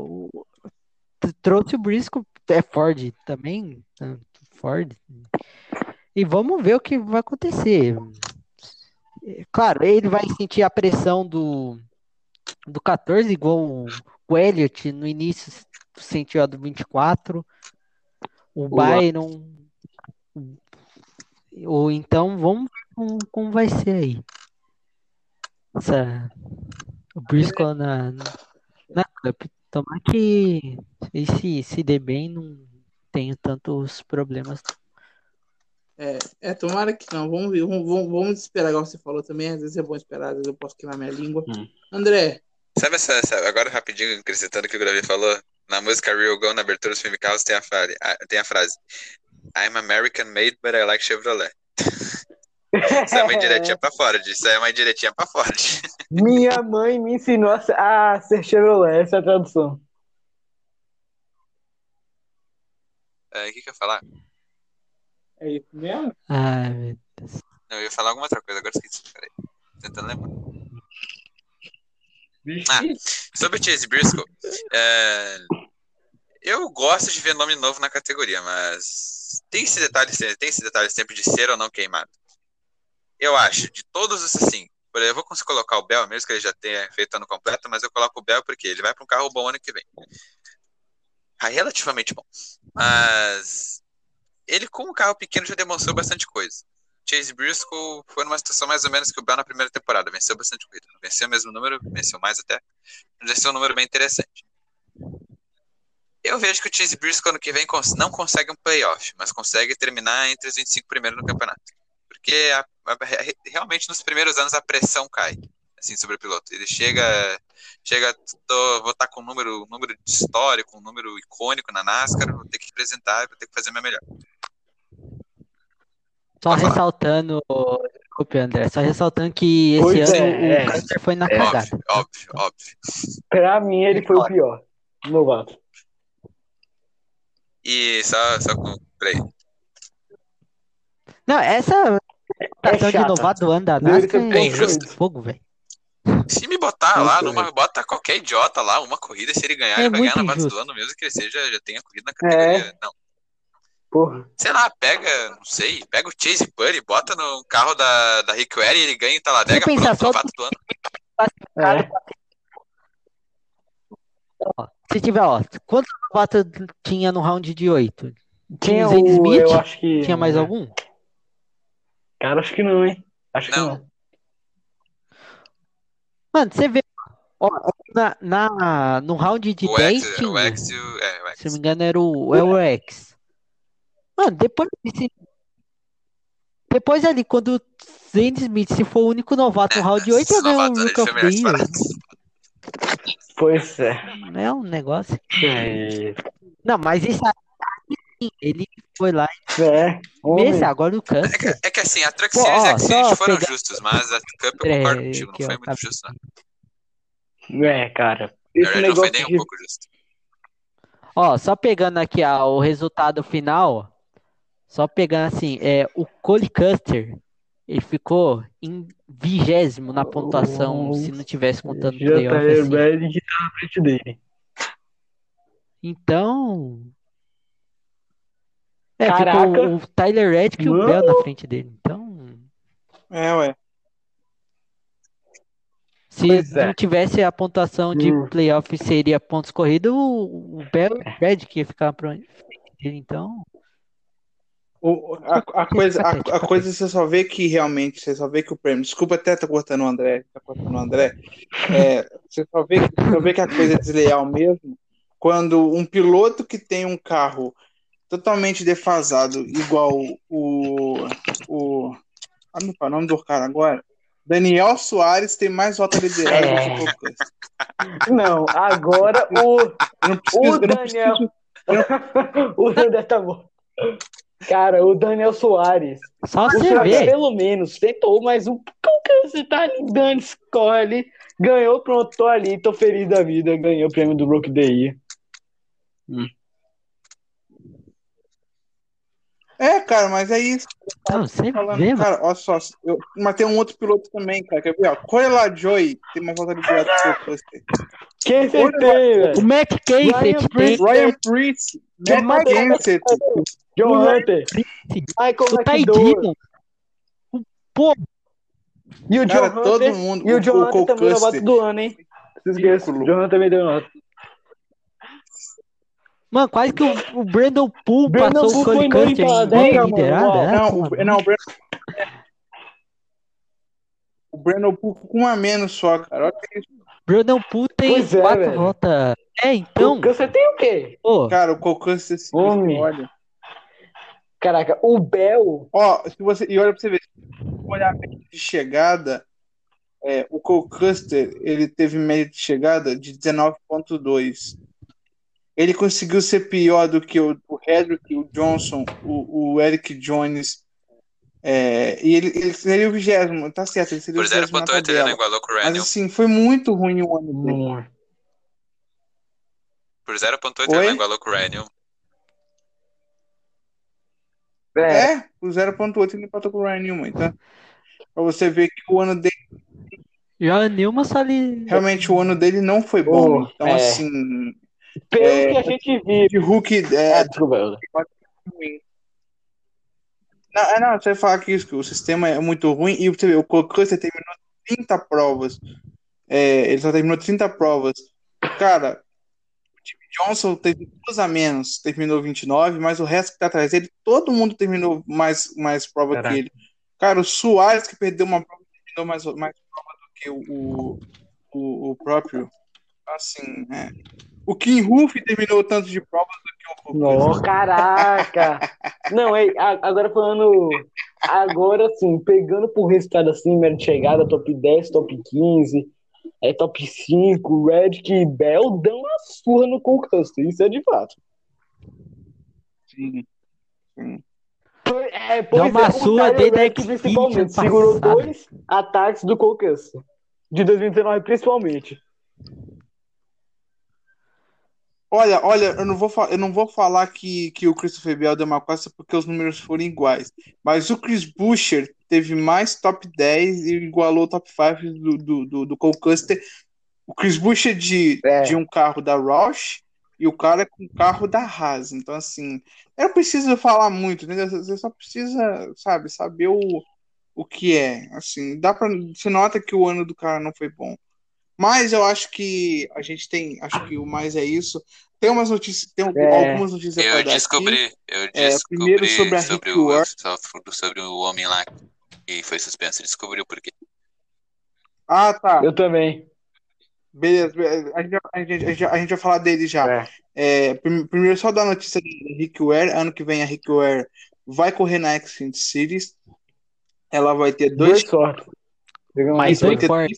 trouxe o Briscoe, é Ford também, tá? Ford. E vamos ver o que vai acontecer. Claro, ele vai sentir a pressão do, do 14, igual o, o Elliott no início sentiu a do 24. O Byron. Ou então vamos ver como, como vai ser aí. Essa, o Briscoe na, na Cup. Tomara que ele se, se dê bem, não tenha tantos problemas. É, é, tomara que não. Vamos ver, vamos, vamos, vamos esperar, igual você falou também. Às vezes é bom esperar, às vezes eu posso queimar minha língua. Hum. André, Sabe essa, essa- agora rapidinho, acrescentando o que o Gravi falou? Na música Real Go, na abertura do filme Carros, tem a, frase, a- tem a frase I'm American made, but I like Chevrolet. Isso é uma indiretinha pra Ford. Isso é uma indiretinha pra Ford. Minha mãe me ensinou a ser, a ser Chevrolet, essa é a tradução. É, O que que eu ia falar? é isso mesmo? Ai, meu Deus. Não, eu ia falar alguma outra coisa, agora esqueci. Peraí. Tentando lembrar. Ah, sobre o Chase Briscoe, é, eu gosto de ver nome novo na categoria, mas tem esse detalhe, tem esse detalhe sempre de ser ou não queimado. Eu acho, de todos os assim, por exemplo, eu vou conseguir colocar o Bell, mesmo que ele já tenha feito ano completo, mas eu coloco o Bell porque ele vai para um carro bom ano que vem. Ah, relativamente bom. Mas ele com um carro pequeno já demonstrou bastante coisa. Chase Briscoe foi numa situação mais ou menos que o Bell na primeira temporada, venceu bastante corrida. Venceu o mesmo número, venceu mais até. Mas venceu um número bem interessante. Eu vejo que o Chase Briscoe ano que vem não consegue um playoff, mas consegue terminar entre os 25 primeiros no campeonato. Porque a- a- re- realmente nos primeiros anos a pressão cai assim sobre o piloto. Ele chega, chega, tô- vou estar com um número, um número histórico, um número icônico na NASCAR, vou ter que apresentar, vou ter que fazer meu melhor. Só ressaltando, desculpe, André, só ressaltando que esse Pois ano é, o Custer foi na é. cagada. Óbvio, óbvio, óbvio. Pra mim, ele foi o pior. Novato. E só, só com. Peraí. Não, essa votação de chata. novato do ano da NASCAR é injusto. fogo, velho. Se me botar lá, numa, bota qualquer idiota lá, uma corrida, se ele ganhar, É ele vai ganhar na base do ano, mesmo que ele seja, já tenha corrido na categoria. Não, Porra. sei lá, pega, não sei, pega o Chase Buddy, bota no carro da, da Rick Ware e ele ganha em Taladega, só novato do ano. É. Ó, se tiver, ó, quantos novatos tinha no round de 8? Tinha Zane o. Smith? Eu acho que. Tinha mais algum? Cara, acho que não, hein? Acho que Não. não. Mano, você vê, ó, na, na, no round de O 10 X, tinha, o X o. É, o X. se não me engano, era o, é o X. Mano, depois desse, depois ali, quando o Zane Smith, se for o único novato no round de 8, Esses já ganhou o Rook of the. Pois é. É um negócio. É. Não, mas isso aí, sim, ele foi lá É. e Homem. esse agora o É que, é que assim, a Truck Pô, Series ó, e a só foram pegar- justos, mas a Cup eu É, concordo contigo, aqui, não ó, foi tá- muito justo, não. É, cara. Esse verdade, não foi negócio nem um de. pouco justo. Ó, só pegando aqui ó, o resultado final, só pegando assim, é, o Cole Custer, ele ficou em vigésimo na pontuação, se não tivesse contando Já tá playoff assim. Herbert que tá na frente dele. Então. É, Caraca. ficou o Tyler Reddick e o. Bell na frente dele. Então, É, ué. se Pois é. não tivesse a pontuação de Hum. playoff seria pontos corridos, o, Bell e o Reddick ia ficar pra frente dele. Então, O, a, a coisa, a, a coisa você só vê que realmente, você só vê que o prêmio. Desculpa até tá cortando o André, tá cortando o André. É, você só vê, você só vê que a coisa é desleal mesmo quando um piloto que tem um carro totalmente defasado, igual o. o ah, não o nome do cara agora. Daniel Soares tem mais volta liderada do que o. Não, agora o. Eu não preciso, O eu não Daniel. preciso- o Daniel tá bom. Cara, o Daniel Soares. só você Soares, pelo menos, tentou, mas o. Como que você tá ali score ali? Ganhou, pronto, tô ali, tô feliz da vida. Ganhei o prêmio do Brook Day. É, cara, mas é isso. Não, você falando, vê, cara, olha só, eu, mas tem um outro piloto também, cara, quer ver, ó, Corey LaJoy tem mais volta liderada do que o Custer. Quem você Olha, tem, velho? O tem. Priest. Ryan Priest, John Matt Kenseth, John Hunter. Michael O Ty. Dillon. Pô, E o John cara, Hunter. todo mundo, E o John o, Hunter o também é Custer, do ano, hein? Se esqueça. Ridículo. John Hunter também deu nota. Mano, quase que o, o Brandon Poole Brandon passou o Poole Cole foi Custer em liderada. é? não, o, não, o Brandon, o Brandon Poole com um a menos só, cara, olha isso. Brandon Poole tem Pois é, quatro velho. É, então, Então, você tem o quê? pô, cara, o Custer, se você Homem. olha, Caraca, o Bell. ó, se você, e olha pra você ver, se você olhar a média de chegada, é, o Cole Custer, ele teve média de chegada de 19.2, ele conseguiu ser pior do que o, o Hedrick, o Johnson, o, o Eric Jones, é, e ele, ele seria o vigésimo, tá certo, ele seria Por o vigésimo na 0.8 ele não tabela. igualou com o Mas Raniel. assim, foi muito ruim o ano dele. Por 0.8 ele não igualou com o Raniel. É. É, o 0.8 ele empatou com o Ryan Newman, tá? Pra você ver que o ano dele, já Nilma só ali. realmente o ano dele não foi bom. Oh, então, é. assim, Pelo É. que a gente viu. de Hulk é, Ah, desculpa. Não, é, não, você vai falar que isso, que o sistema é muito ruim e você vê, o Custer terminou 30 provas. É, ele só terminou 30 provas. Cara, o time Johnson teve duas a menos, terminou 29, mas o resto que tá atrás dele, todo mundo terminou mais, mais prova Caraca. que ele. Cara, o Soares que perdeu uma prova, terminou mais, mais prova do que o, o, o próprio. Assim, é. O Kim Ruff terminou tanto de provas do que o. Nossa, caraca! Não, é, a- agora falando. Agora sim, pegando por resultado assim, mero de chegada, top 10, top 15, é top 5, Red e Bell dão uma surra no Conquista, isso é de fato. Sim. É, pois Dá uma é, Tyler desde a Xfinity principalmente, segurou dois ataques do Conquista, de 2019 principalmente. Olha, olha, eu não vou, eu não vou falar que, que o Christopher Bell deu uma costa porque os números foram iguais. Mas o Chris Buescher teve mais top 10 e igualou o top 5 do, do, do, do Cole Custer. O Chris Buescher de, É. de um carro da Roush e o cara com um carro da Haas. Então, assim, eu não preciso falar muito, entendeu? Você só precisa, sabe, saber o, o que é. Assim, dá pra. Você nota que o ano do cara não foi bom. Mas eu acho que a gente tem. Acho que o mais é isso. Tem umas notícias, tem É. algumas notícias Eu dar aqui. descobri, eu É, descobri primeiro sobre a sobre, Rick o, Ward. sobre, sobre o homem lá que foi suspenso. Descobriu por quê. Ah, tá. Eu também. Beleza. beleza. A gente, vai- a, gente, a, gente, a gente vai falar dele já. É. É, prim- primeiro, só dar notícia da Rick Ware. Ano que vem a Rick Ware vai correr na Xfinity Series. Ela vai ter dois Dois sortes. Mais dois dois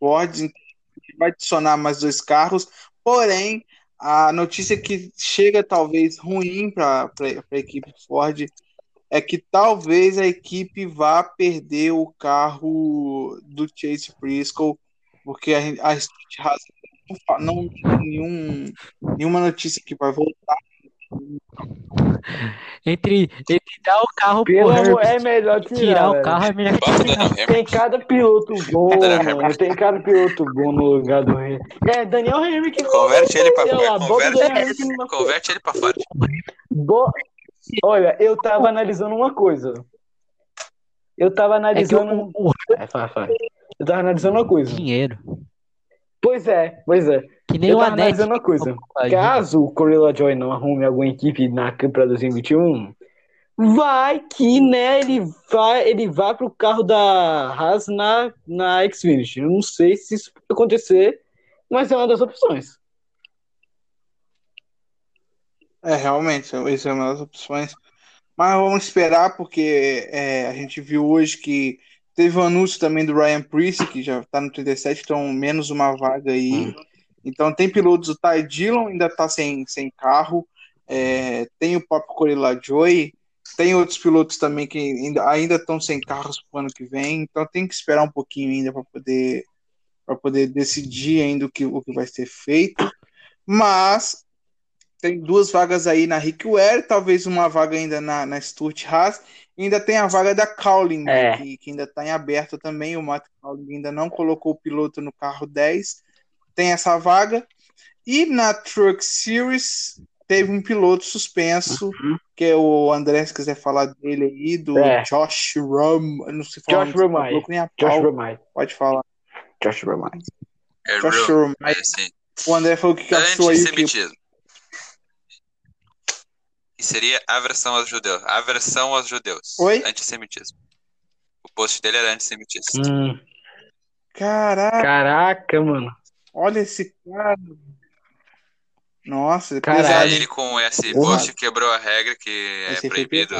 sortes. Vai adicionar mais dois carros. Porém, a notícia que chega talvez ruim para a equipe Ford é que talvez a equipe vá perder o carro do Chase Briscoe, porque a, a não tem nenhum, nenhuma notícia que vai voltar. Entre, entre dar o carro Pelo pro é melhor tirar, tirar o carro é melhor tirar. Tem cada piloto bom, mano. Tem cada piloto bom no lugar do Rei. É, Daniel Hamilton. Converte ele pra bota o converte, converte ele pra Ford. Bo- Olha, eu tava analisando uma coisa. Eu tava É analisando. É, fala. Eu tava analisando uma coisa. dinheiro. Pois é, pois é. Que nem Eu o tava analisando uma coisa. Caso o Corella Joy não arrume alguma equipe na Câmara 2021, vai que, né, ele vai, ele vai pro carro da Haas na, na Xfinity. Eu não sei se isso vai acontecer, mas é uma das opções. É, realmente, essa é uma das opções. Mas vamos esperar, porque é, a gente viu hoje que teve o anúncio também do Ryan Priest, que já está no 37, então menos uma vaga aí. Então tem pilotos, o Ty Dillon ainda está sem, sem carro, é, tem o próprio Corilla Joy, tem outros pilotos também que ainda ainda estão sem carros para o ano que vem, então tem que esperar um pouquinho ainda para poder para poder decidir ainda o que, o que vai ser feito. Mas tem duas vagas aí na Rick Ware, talvez uma vaga ainda na, na Stuart Haas, ainda tem a vaga da Cowling, né, É. que, que ainda está em aberto também. O Matt Cowling ainda não colocou o piloto no carro 10, tem essa vaga. E na Truck Series teve um piloto suspenso, que é o André, se quiser falar dele aí, do É. Josh Rum. Não sei falar Josh Rumai. Josh pau, Romai. Pode falar. Josh Romai. É Josh real. Rum. É assim. O André falou que achou aí que Antissemitismo. E seria aversão aos judeus. Aversão aos judeus. Oi? Antissemitismo. O post dele era antissemitismo. Hum, Caraca, caraca, mano. olha esse cara. Nossa, Caralho. Ele com esse Porra. post quebrou a regra que é Esse foi proibido.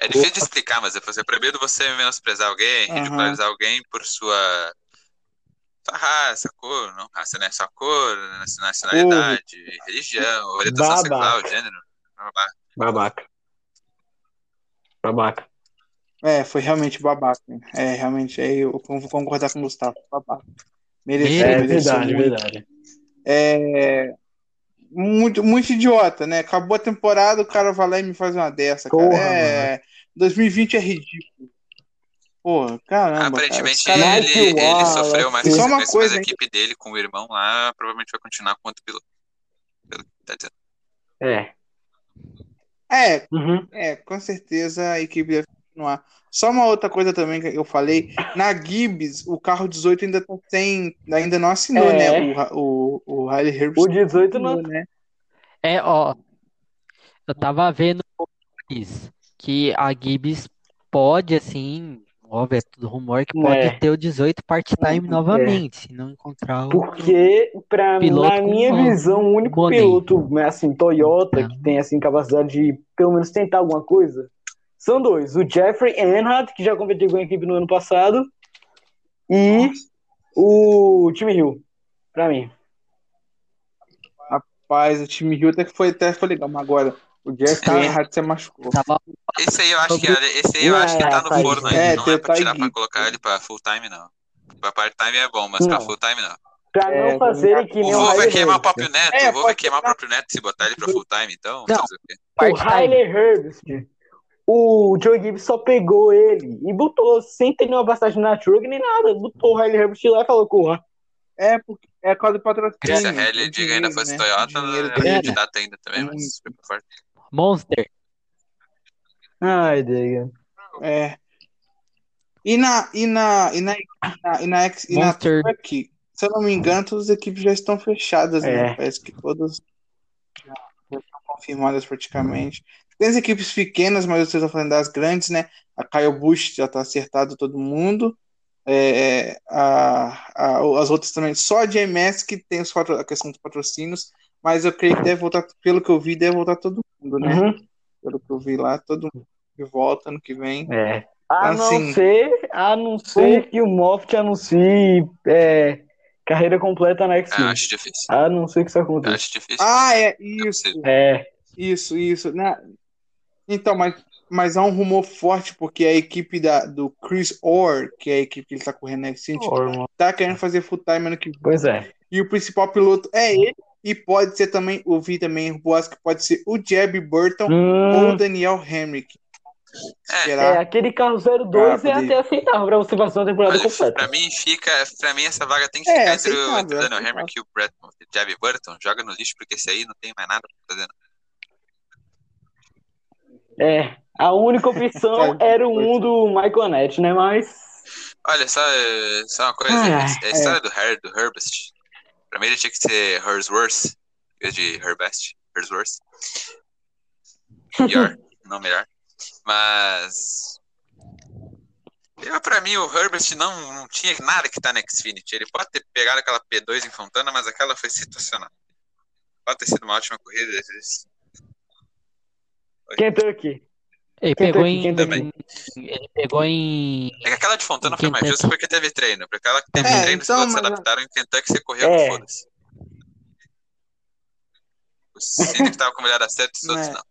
É difícil de explicar, mas é é proibido você menosprezar alguém, Aham. ridicularizar alguém por sua, sua raça, cor, não raça, né? Sua cor, naci- nacionalidade, religião, orientação Babaca. sexual, gênero. Blá. Babaca. Babaca. É, foi realmente babaca. É, realmente, aí eu vou concordar com o Gustavo. Babaca. Mereceu, É É mereceu verdade, muito. verdade. É, muito, muito idiota, né? Acabou a temporada, o cara vai lá e me faz uma dessa, cara. Porra, É, 2020 é ridículo. Pô, caramba. Aparentemente cara, ele, ele sofreu mais Só uma consequências, mas coisa, a hein? equipe dele com o irmão lá provavelmente vai continuar com outro piloto. Pelo que tá dizendo. É. É, Uhum. É, com certeza a equipe deve continuar. Só uma outra coisa também que eu falei, na Gibbs, o carro 18 ainda tá sem, ainda não assinou, É. né? O, o, o Riley Herbst O 18 não. assinou, né? É, ó. Eu tava vendo que a Gibbs pode, assim, óbvio, é tudo rumor, que pode É. ter o 18 part-time Uhum, novamente, se não encontrar o. Porque, pra, Piloto na minha visão, o único boné. piloto, né, assim, Toyota, É. que tem, assim, capacidade de, pelo menos, tentar alguma coisa, são dois. O Jeffrey Earnhardt, que já competiu com a equipe no ano passado, e o Tim Hill, pra mim. Rapaz, o time Rio até que foi, até foi legal, mas agora o Jeff Tá. Earnhardt se machucou. Esse aí eu acho que, esse aí eu Não, acho que tá no faz- forno é, ainda. Não tem é o pra tirar pra colocar ele pra full time, não. Pra part time é bom, mas pra Não. full time não. Pra É, não fazerem que O nem o vai Riley queimar o próprio neto, É, o vai pode queimar o próprio neto se botar ele pra full time, então. Não. fazer o quê? O. Riley Herbst, o Joe Gibbs só pegou ele e botou sem ter nenhuma vantagem na Trug nem nada. Botou o Riley Herbst lá e falou, porra. É, porque é do patrocínio. Se a Halle o Diga ainda fosse né? Toyota, O era dele. candidata ainda também, Muito. mas foi pra fora. Monster. Ai, Diga. É. E na, e na, e na, e na, e na, X- e na Monster. Truck, se eu não me engano, todas as equipes já estão fechadas, né? É. Parece que todas já estão confirmadas praticamente. Tem as equipes pequenas, mas vocês estão falando das grandes, né? A Kyle Busch já está acertado todo mundo. É, a, a- as outras também. Só a GMS que tem os a questão dos patrocínios, mas eu creio que deve voltar, pelo que eu vi, deve voltar todo mundo, né? Uhum. Pelo que eu vi lá, todo mundo que volta ano que vem. É. A Assim- não ser, a não ser que o Moffat anuncie é, carreira completa na X-Men. eu acho difícil. A não ser que isso aconteça. acho difícil. Ah, é isso. É. Isso, isso. Na- Então, mas, mas há um rumor forte, porque a equipe da, do Chris Orr, que é a equipe que ele tá correndo na Extinct, tá querendo fazer full time ano que vem. Pois é. E o principal piloto é ele, e pode ser também, ouvi também, boas que pode ser o Jeb Burton ou Hum, o Daniel Henrique. É. Será? é, aquele carro 02 Ah, é até aceitável pra você fazer uma temporada Olha, completa. pra mim fica. Pra mim essa vaga tem que É, ficar entre, o, entre o Daniel aceitável. Hamrick e o. Jabby Burton, joga no lixo, porque esse aí não tem mais nada pra fazer. não. É. A única opção era o um do Michael Nett, né? Mas. Olha, só, só uma coisa, Ai, ai, a história do Her, do Herbst, pra mim ele tinha que ser Hersworth, em vez de Herbest, Hersworth. Pior, não melhor. Mas. Eu, pra mim, o Herbert não, não tinha nada que tá na Xfinity. Ele pode ter pegado aquela P2 em Fontana, mas aquela foi situacional. Pode ter sido uma ótima corrida. Kentucky. Ele Kentucky, pegou em. Kentucky. Ele pegou em. É que aquela de Fontana foi mais justa porque teve treino. Porque aquela que teve É, treino, os então, pilotos se mas- adaptaram em Kentucky você correu, É. foda-se. O Cine que tava com o melhor acerto, os outros É. não.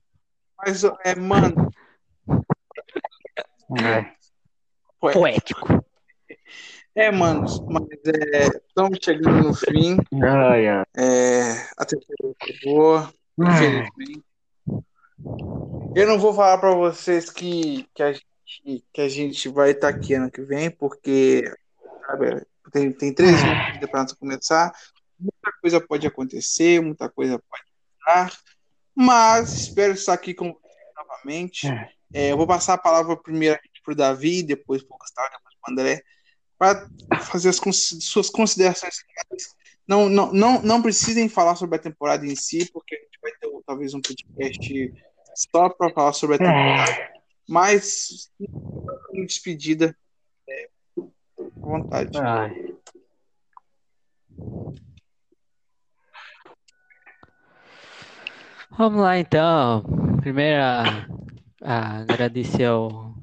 Mas, é, mano, É. Poético. é, mano, mas é, estamos chegando no fim. Ai, ai. É, a temporada acabou. Infelizmente. Eu não vou falar para vocês que, que, a gente, que a gente vai estar aqui ano que vem, porque sabe, tem, tem três meses de campeonato começar. Muita coisa pode acontecer, muita coisa pode mudar. Mas espero estar aqui com vocês novamente. É, eu vou passar a palavra primeiro para o Davi, depois para o Gustavo, depois para o André, para fazer as suas considerações finais. Não, não, não, não precisem falar sobre a temporada em si, porque a gente vai ter talvez um podcast só para falar sobre a temporada. Mas, em despedida, é, à vontade. Ai. Vamos lá então. Primeiro, a- agradecer ao,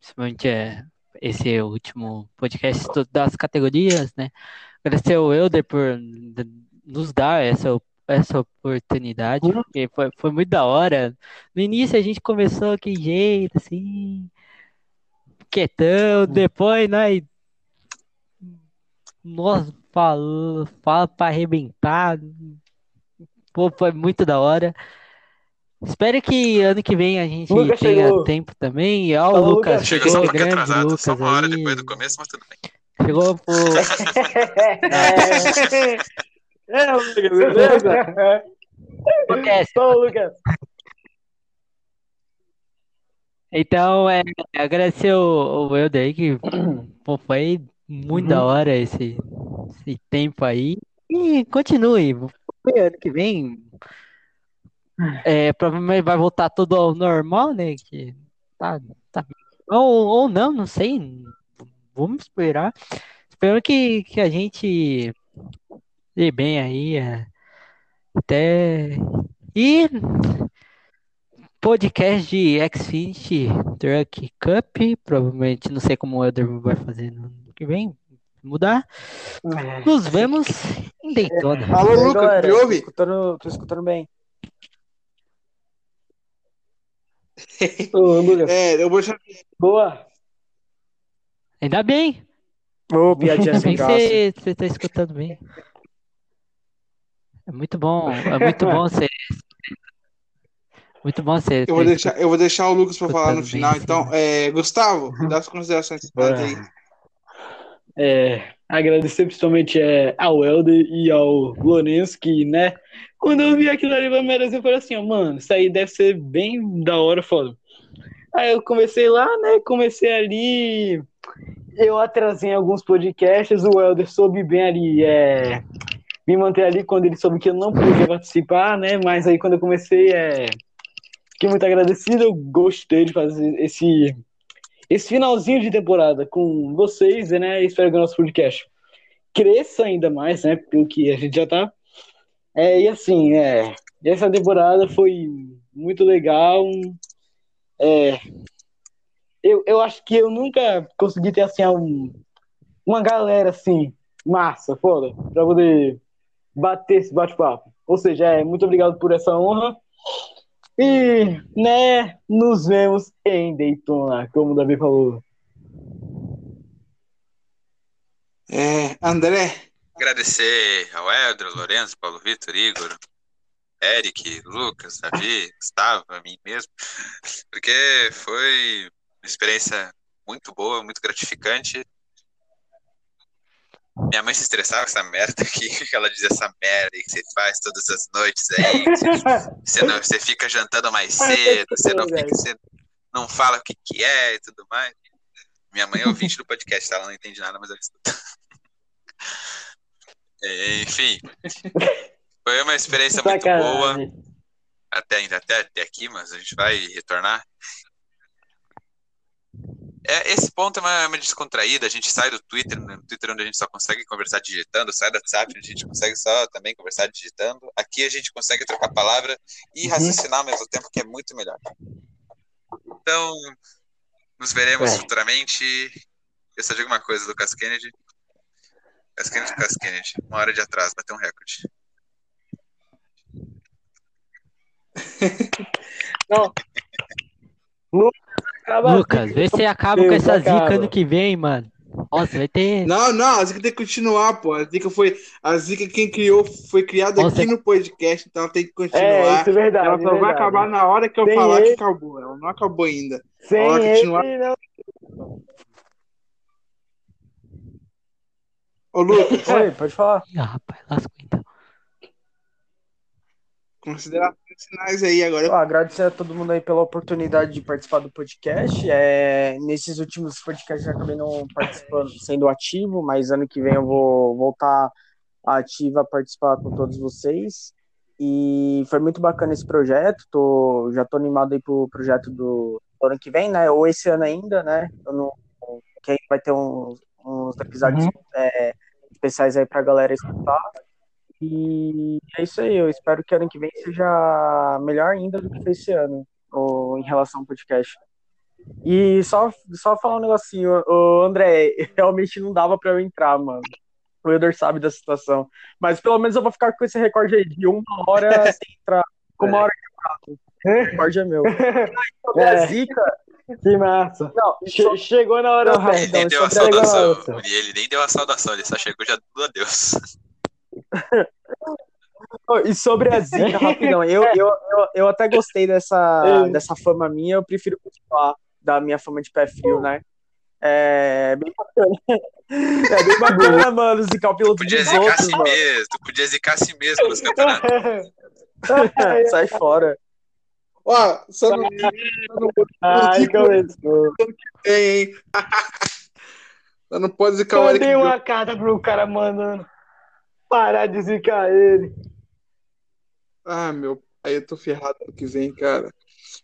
principalmente é, esse último podcast das categorias, né? Agradecer ao Elder por nos dar essa, essa oportunidade, porque foi, foi muito da hora. No início a gente começou daquele jeito, assim, quietão, depois nós. Nós falamos, fala pra arrebentar. Pô, foi muito da hora. Espero que ano que vem a gente Lucas tenha chegou. tempo também. E ó, o Falou, Lucas Lucas. Chegou só um pouquinho grande atrasado, Lucas só uma hora aí. depois do começo, mas tudo bem. Chegou pro. É, Lucas, beleza? Acontece. Ô, Lucas. Então, é, agradecer o, o aí, que pô, foi muito da hora esse, esse tempo aí. E continue. Ano que vem, é, provavelmente vai voltar tudo ao normal, né? Que tá, tá, ou, ou não, não sei. Vamos esperar. Espero que, que a gente dê bem aí. é, até. E podcast de Xfinity Truck Cup. Provavelmente, não sei como o Elder vai fazer no ano que vem. Mudar. Nos vemos em Daytona. Alô, E aí, Lucas, me Tô ouve? escutando, tô escutando bem. Ô, Lucas. É, eu vou chamar. Boa. Ainda bem. Ô, piadinha Ainda sem graça. você, você tá escutando bem. muito bom, é muito bom ser. Muito bom ser. Eu vou deixar, eu vou deixar o Lucas para falar no final. bem, Então, é, Gustavo, dá as considerações finais aí. É, agradecer principalmente é, ao Helder e ao Lourenço, que, né, quando eu vi aquilo ali, eu falei assim, ó, mano, isso aí deve ser bem da hora, foda. Aí eu comecei lá, né, comecei ali, eu atrasei alguns podcasts, o Helder soube bem ali, é, me manter ali quando ele soube que eu não podia participar, né, mas aí quando eu comecei, é, fiquei muito agradecido, eu gostei de fazer esse esse finalzinho de temporada com vocês, né? Espero que o nosso podcast cresça ainda mais, né? Pelo que a gente já tá. É, e assim, é, essa temporada foi muito legal. É, eu, eu acho que eu nunca consegui ter assim um, uma galera assim, massa, foda, pra poder bater esse bate-papo. Ou seja, é, muito obrigado por essa honra. E, né, nos vemos em Daytona, como o Davi falou. É, André, Agradecer ao Edro, Lourenço, Paulo Vitor, Igor, Eric, Lucas, Davi, Gustavo, a mim mesmo, porque foi uma experiência muito boa, muito gratificante. Minha mãe se estressava com essa merda aqui, que ela dizia essa merda aí que você faz todas as noites aí, você, não, você fica jantando mais cedo, você não fica, você não fala o que que é e tudo mais. Minha mãe é ouvinte do podcast, tá? ela não entende nada, mas ela escuta. É, Enfim, foi uma experiência muito boa até, até, até aqui, mas a gente vai retornar. É, esse ponto é uma, uma descontraída, a gente sai do Twitter, no Twitter onde a gente só consegue conversar digitando, sai do WhatsApp onde a gente consegue só também conversar digitando. Aqui a gente consegue trocar palavra e Uhum. raciocinar ao mesmo tempo, que é muito melhor. Então, nos veremos É. futuramente. Eu só digo uma coisa, Lucas Kennedy. Lucas Kennedy, Lucas Kennedy. Uma hora de atraso, bateu um recorde. Acaba- Lucas, vê se acaba com essa zica acaba. ano que vem, mano. Nossa, vai ter. não, não, a zica tem que continuar, pô. A zica foi. A zica quem criou foi criada Nossa, aqui no podcast, então ela tem que É, continuar. isso é verdade. ela só vai verdade. acabar na hora que eu Sem falar ele- que acabou. Ela não acabou ainda. Sem Ela ele, continuar- não. Ô, Lucas, Oi, pode falar. Ih, rapaz, lascou então. considerações finais aí agora. Ó, agradecer a todo mundo aí pela oportunidade de participar do podcast. É, nesses últimos podcasts eu acabei não participando, sendo ativo, mas ano que vem eu vou voltar ativa a participar com todos vocês. E foi muito bacana esse projeto. Tô, já tô animado aí pro projeto do, do ano que vem, né? Ou esse ano ainda, né? Eu não, que aí vai ter uns, uns episódios é, especiais aí pra galera escutar. E é isso aí, eu espero que ano que vem seja melhor ainda do que foi esse ano, ou, em relação ao podcast. E só, só falar um negocinho, o André, realmente não dava pra eu entrar, mano. O Elder sabe da situação. Mas pelo menos eu vou ficar com esse recorde aí de uma hora sem entrar, com uma hora de prato. O recorde é meu. A É. zica, Que massa. não, Che- chegou na hora Não, certa. Ele nem deu a é saudação. ele nem deu a saudação, ele só chegou já do adeus. Oh, E sobre a zica, rapidão, eu, eu, eu, eu até gostei dessa, dessa fama minha, eu prefiro continuar da minha fama de pé frio, né? É bem bacana. É bem bacana, mano, zicar o Tu piloto podia dos zicar outros, si mano. mesmo, tu podia zicar a si mesmo nos campeonatos. Sai fora. Ó, só não, Ai, começou. tem, hein? Só não pode zicar o Eric. Mandei uma carta pro cara mandando parar de zicar ele. Ah, meu pai, eu tô ferrado ano que vem, cara.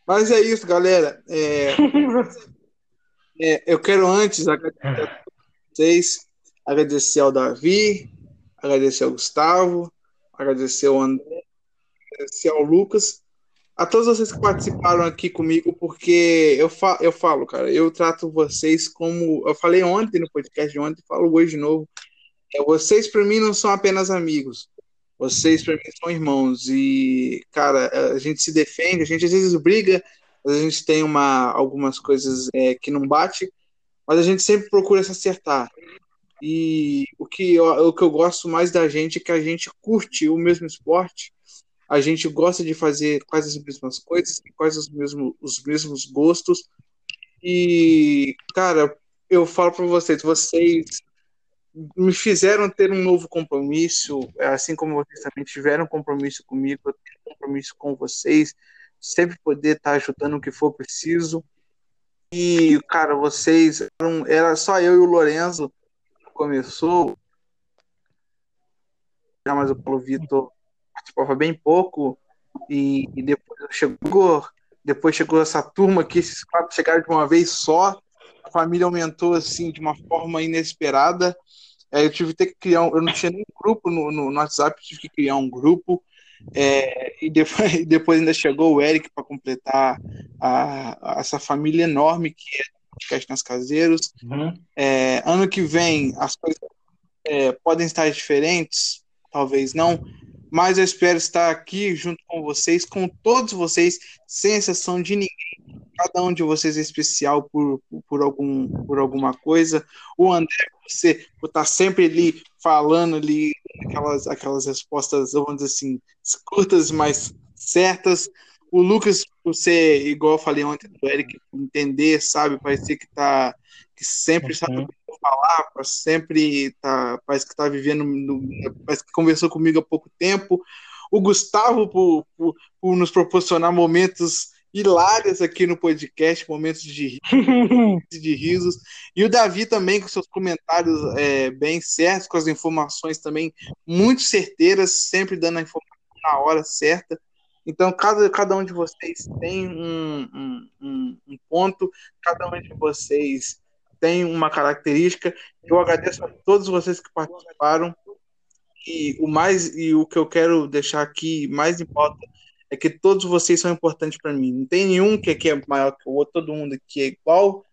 Mas é isso, galera. É, é, eu quero antes agradecer a vocês, agradecer ao Davi, agradecer ao Gustavo, agradecer ao André, agradecer ao Lucas, a todos vocês que participaram aqui comigo, porque eu, fa eu falo, cara, eu trato vocês como. Eu falei ontem no podcast de ontem, falo hoje de novo. É, vocês, para mim, não são apenas amigos. Vocês, para mim, são irmãos. E, cara, a gente se defende, a gente às vezes briga, a gente tem uma, algumas coisas é, que não bate, mas a gente sempre procura se acertar. E o que, eu, o que eu gosto mais da gente é que a gente curte o mesmo esporte, a gente gosta de fazer quase as mesmas coisas, quase os mesmos, os mesmos gostos. E, cara, eu falo para vocês, vocês me fizeram ter um novo compromisso, assim como vocês também tiveram compromisso comigo, eu tenho compromisso com vocês, sempre poder estar ajudando o que for preciso. E, cara, vocês eram, era só eu e o Lorenzo que começou, mas o Paulo Vitor participava bem pouco, e, e depois chegou, depois chegou essa turma que esses quatro chegaram de uma vez só, família aumentou assim de uma forma inesperada. É, eu tive que criar, um, eu não tinha nem grupo no, no, no WhatsApp, tive que criar um grupo. É, e depois, depois ainda chegou o Eric para completar a, a, essa família enorme que é o podcast nas caseiros. Uhum. É, ano que vem as coisas é, podem estar diferentes, talvez não, mas eu espero estar aqui junto com vocês, com todos vocês, sem exceção de ninguém. Cada um de vocês é especial por, por, algum, por alguma coisa. O André, você está sempre ali falando ali aquelas, aquelas respostas, vamos dizer assim, curtas, mas certas. O Lucas, você, igual eu falei ontem do Eric, entender, sabe? Parecer que tá que sempre sabe uhum. o que falar, sempre tá, parece que está vivendo, no, parece que conversou comigo há pouco tempo. O Gustavo, por, por, por nos proporcionar momentos hilários aqui no podcast, momentos de, de risos. E o Davi também, com seus comentários é, bem certos, com as informações também muito certeiras, sempre dando a informação na hora certa. Então, cada, cada um de vocês tem um, um, um, um ponto, cada um de vocês tem uma característica. Eu agradeço a todos vocês que participaram. E o mais e o que eu quero deixar aqui mais importante é que todos vocês são importantes para mim. Não tem nenhum que aqui é maior que o outro, todo mundo aqui é igual.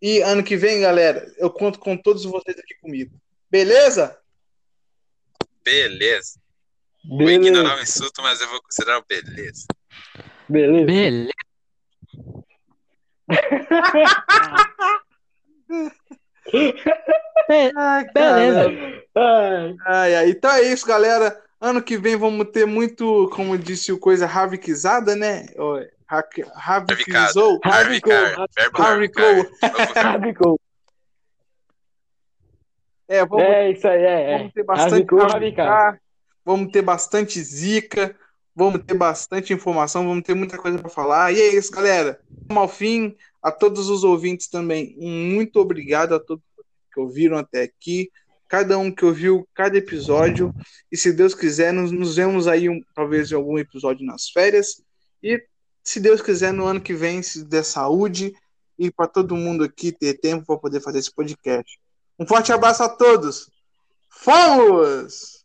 E ano que vem, galera, eu conto com todos vocês aqui comigo. Beleza? Beleza. Vou ignorar o insulto, mas eu vou considerar o beleza. Beleza. Beleza. Ai, beleza. Ai, ai, então é isso, galera. Ano que vem vamos ter muito, como disse o coisa, ravikizada, né? Ravikizou. Ravikou. É, vamos, é isso aí, é. Vamos ter bastante Ravicar, vamos ter bastante zica, vamos ter bastante informação, vamos ter muita coisa para falar. E é isso, galera. Vamos ao fim. A todos os ouvintes também, muito obrigado a todos que ouviram até aqui cada um que ouviu cada episódio. E se Deus quiser, nos, nos vemos aí, um, talvez, em algum episódio nas férias. E se Deus quiser, no ano que vem, se der saúde e para todo mundo aqui ter tempo para poder fazer esse podcast. Um forte abraço a todos. Fomos!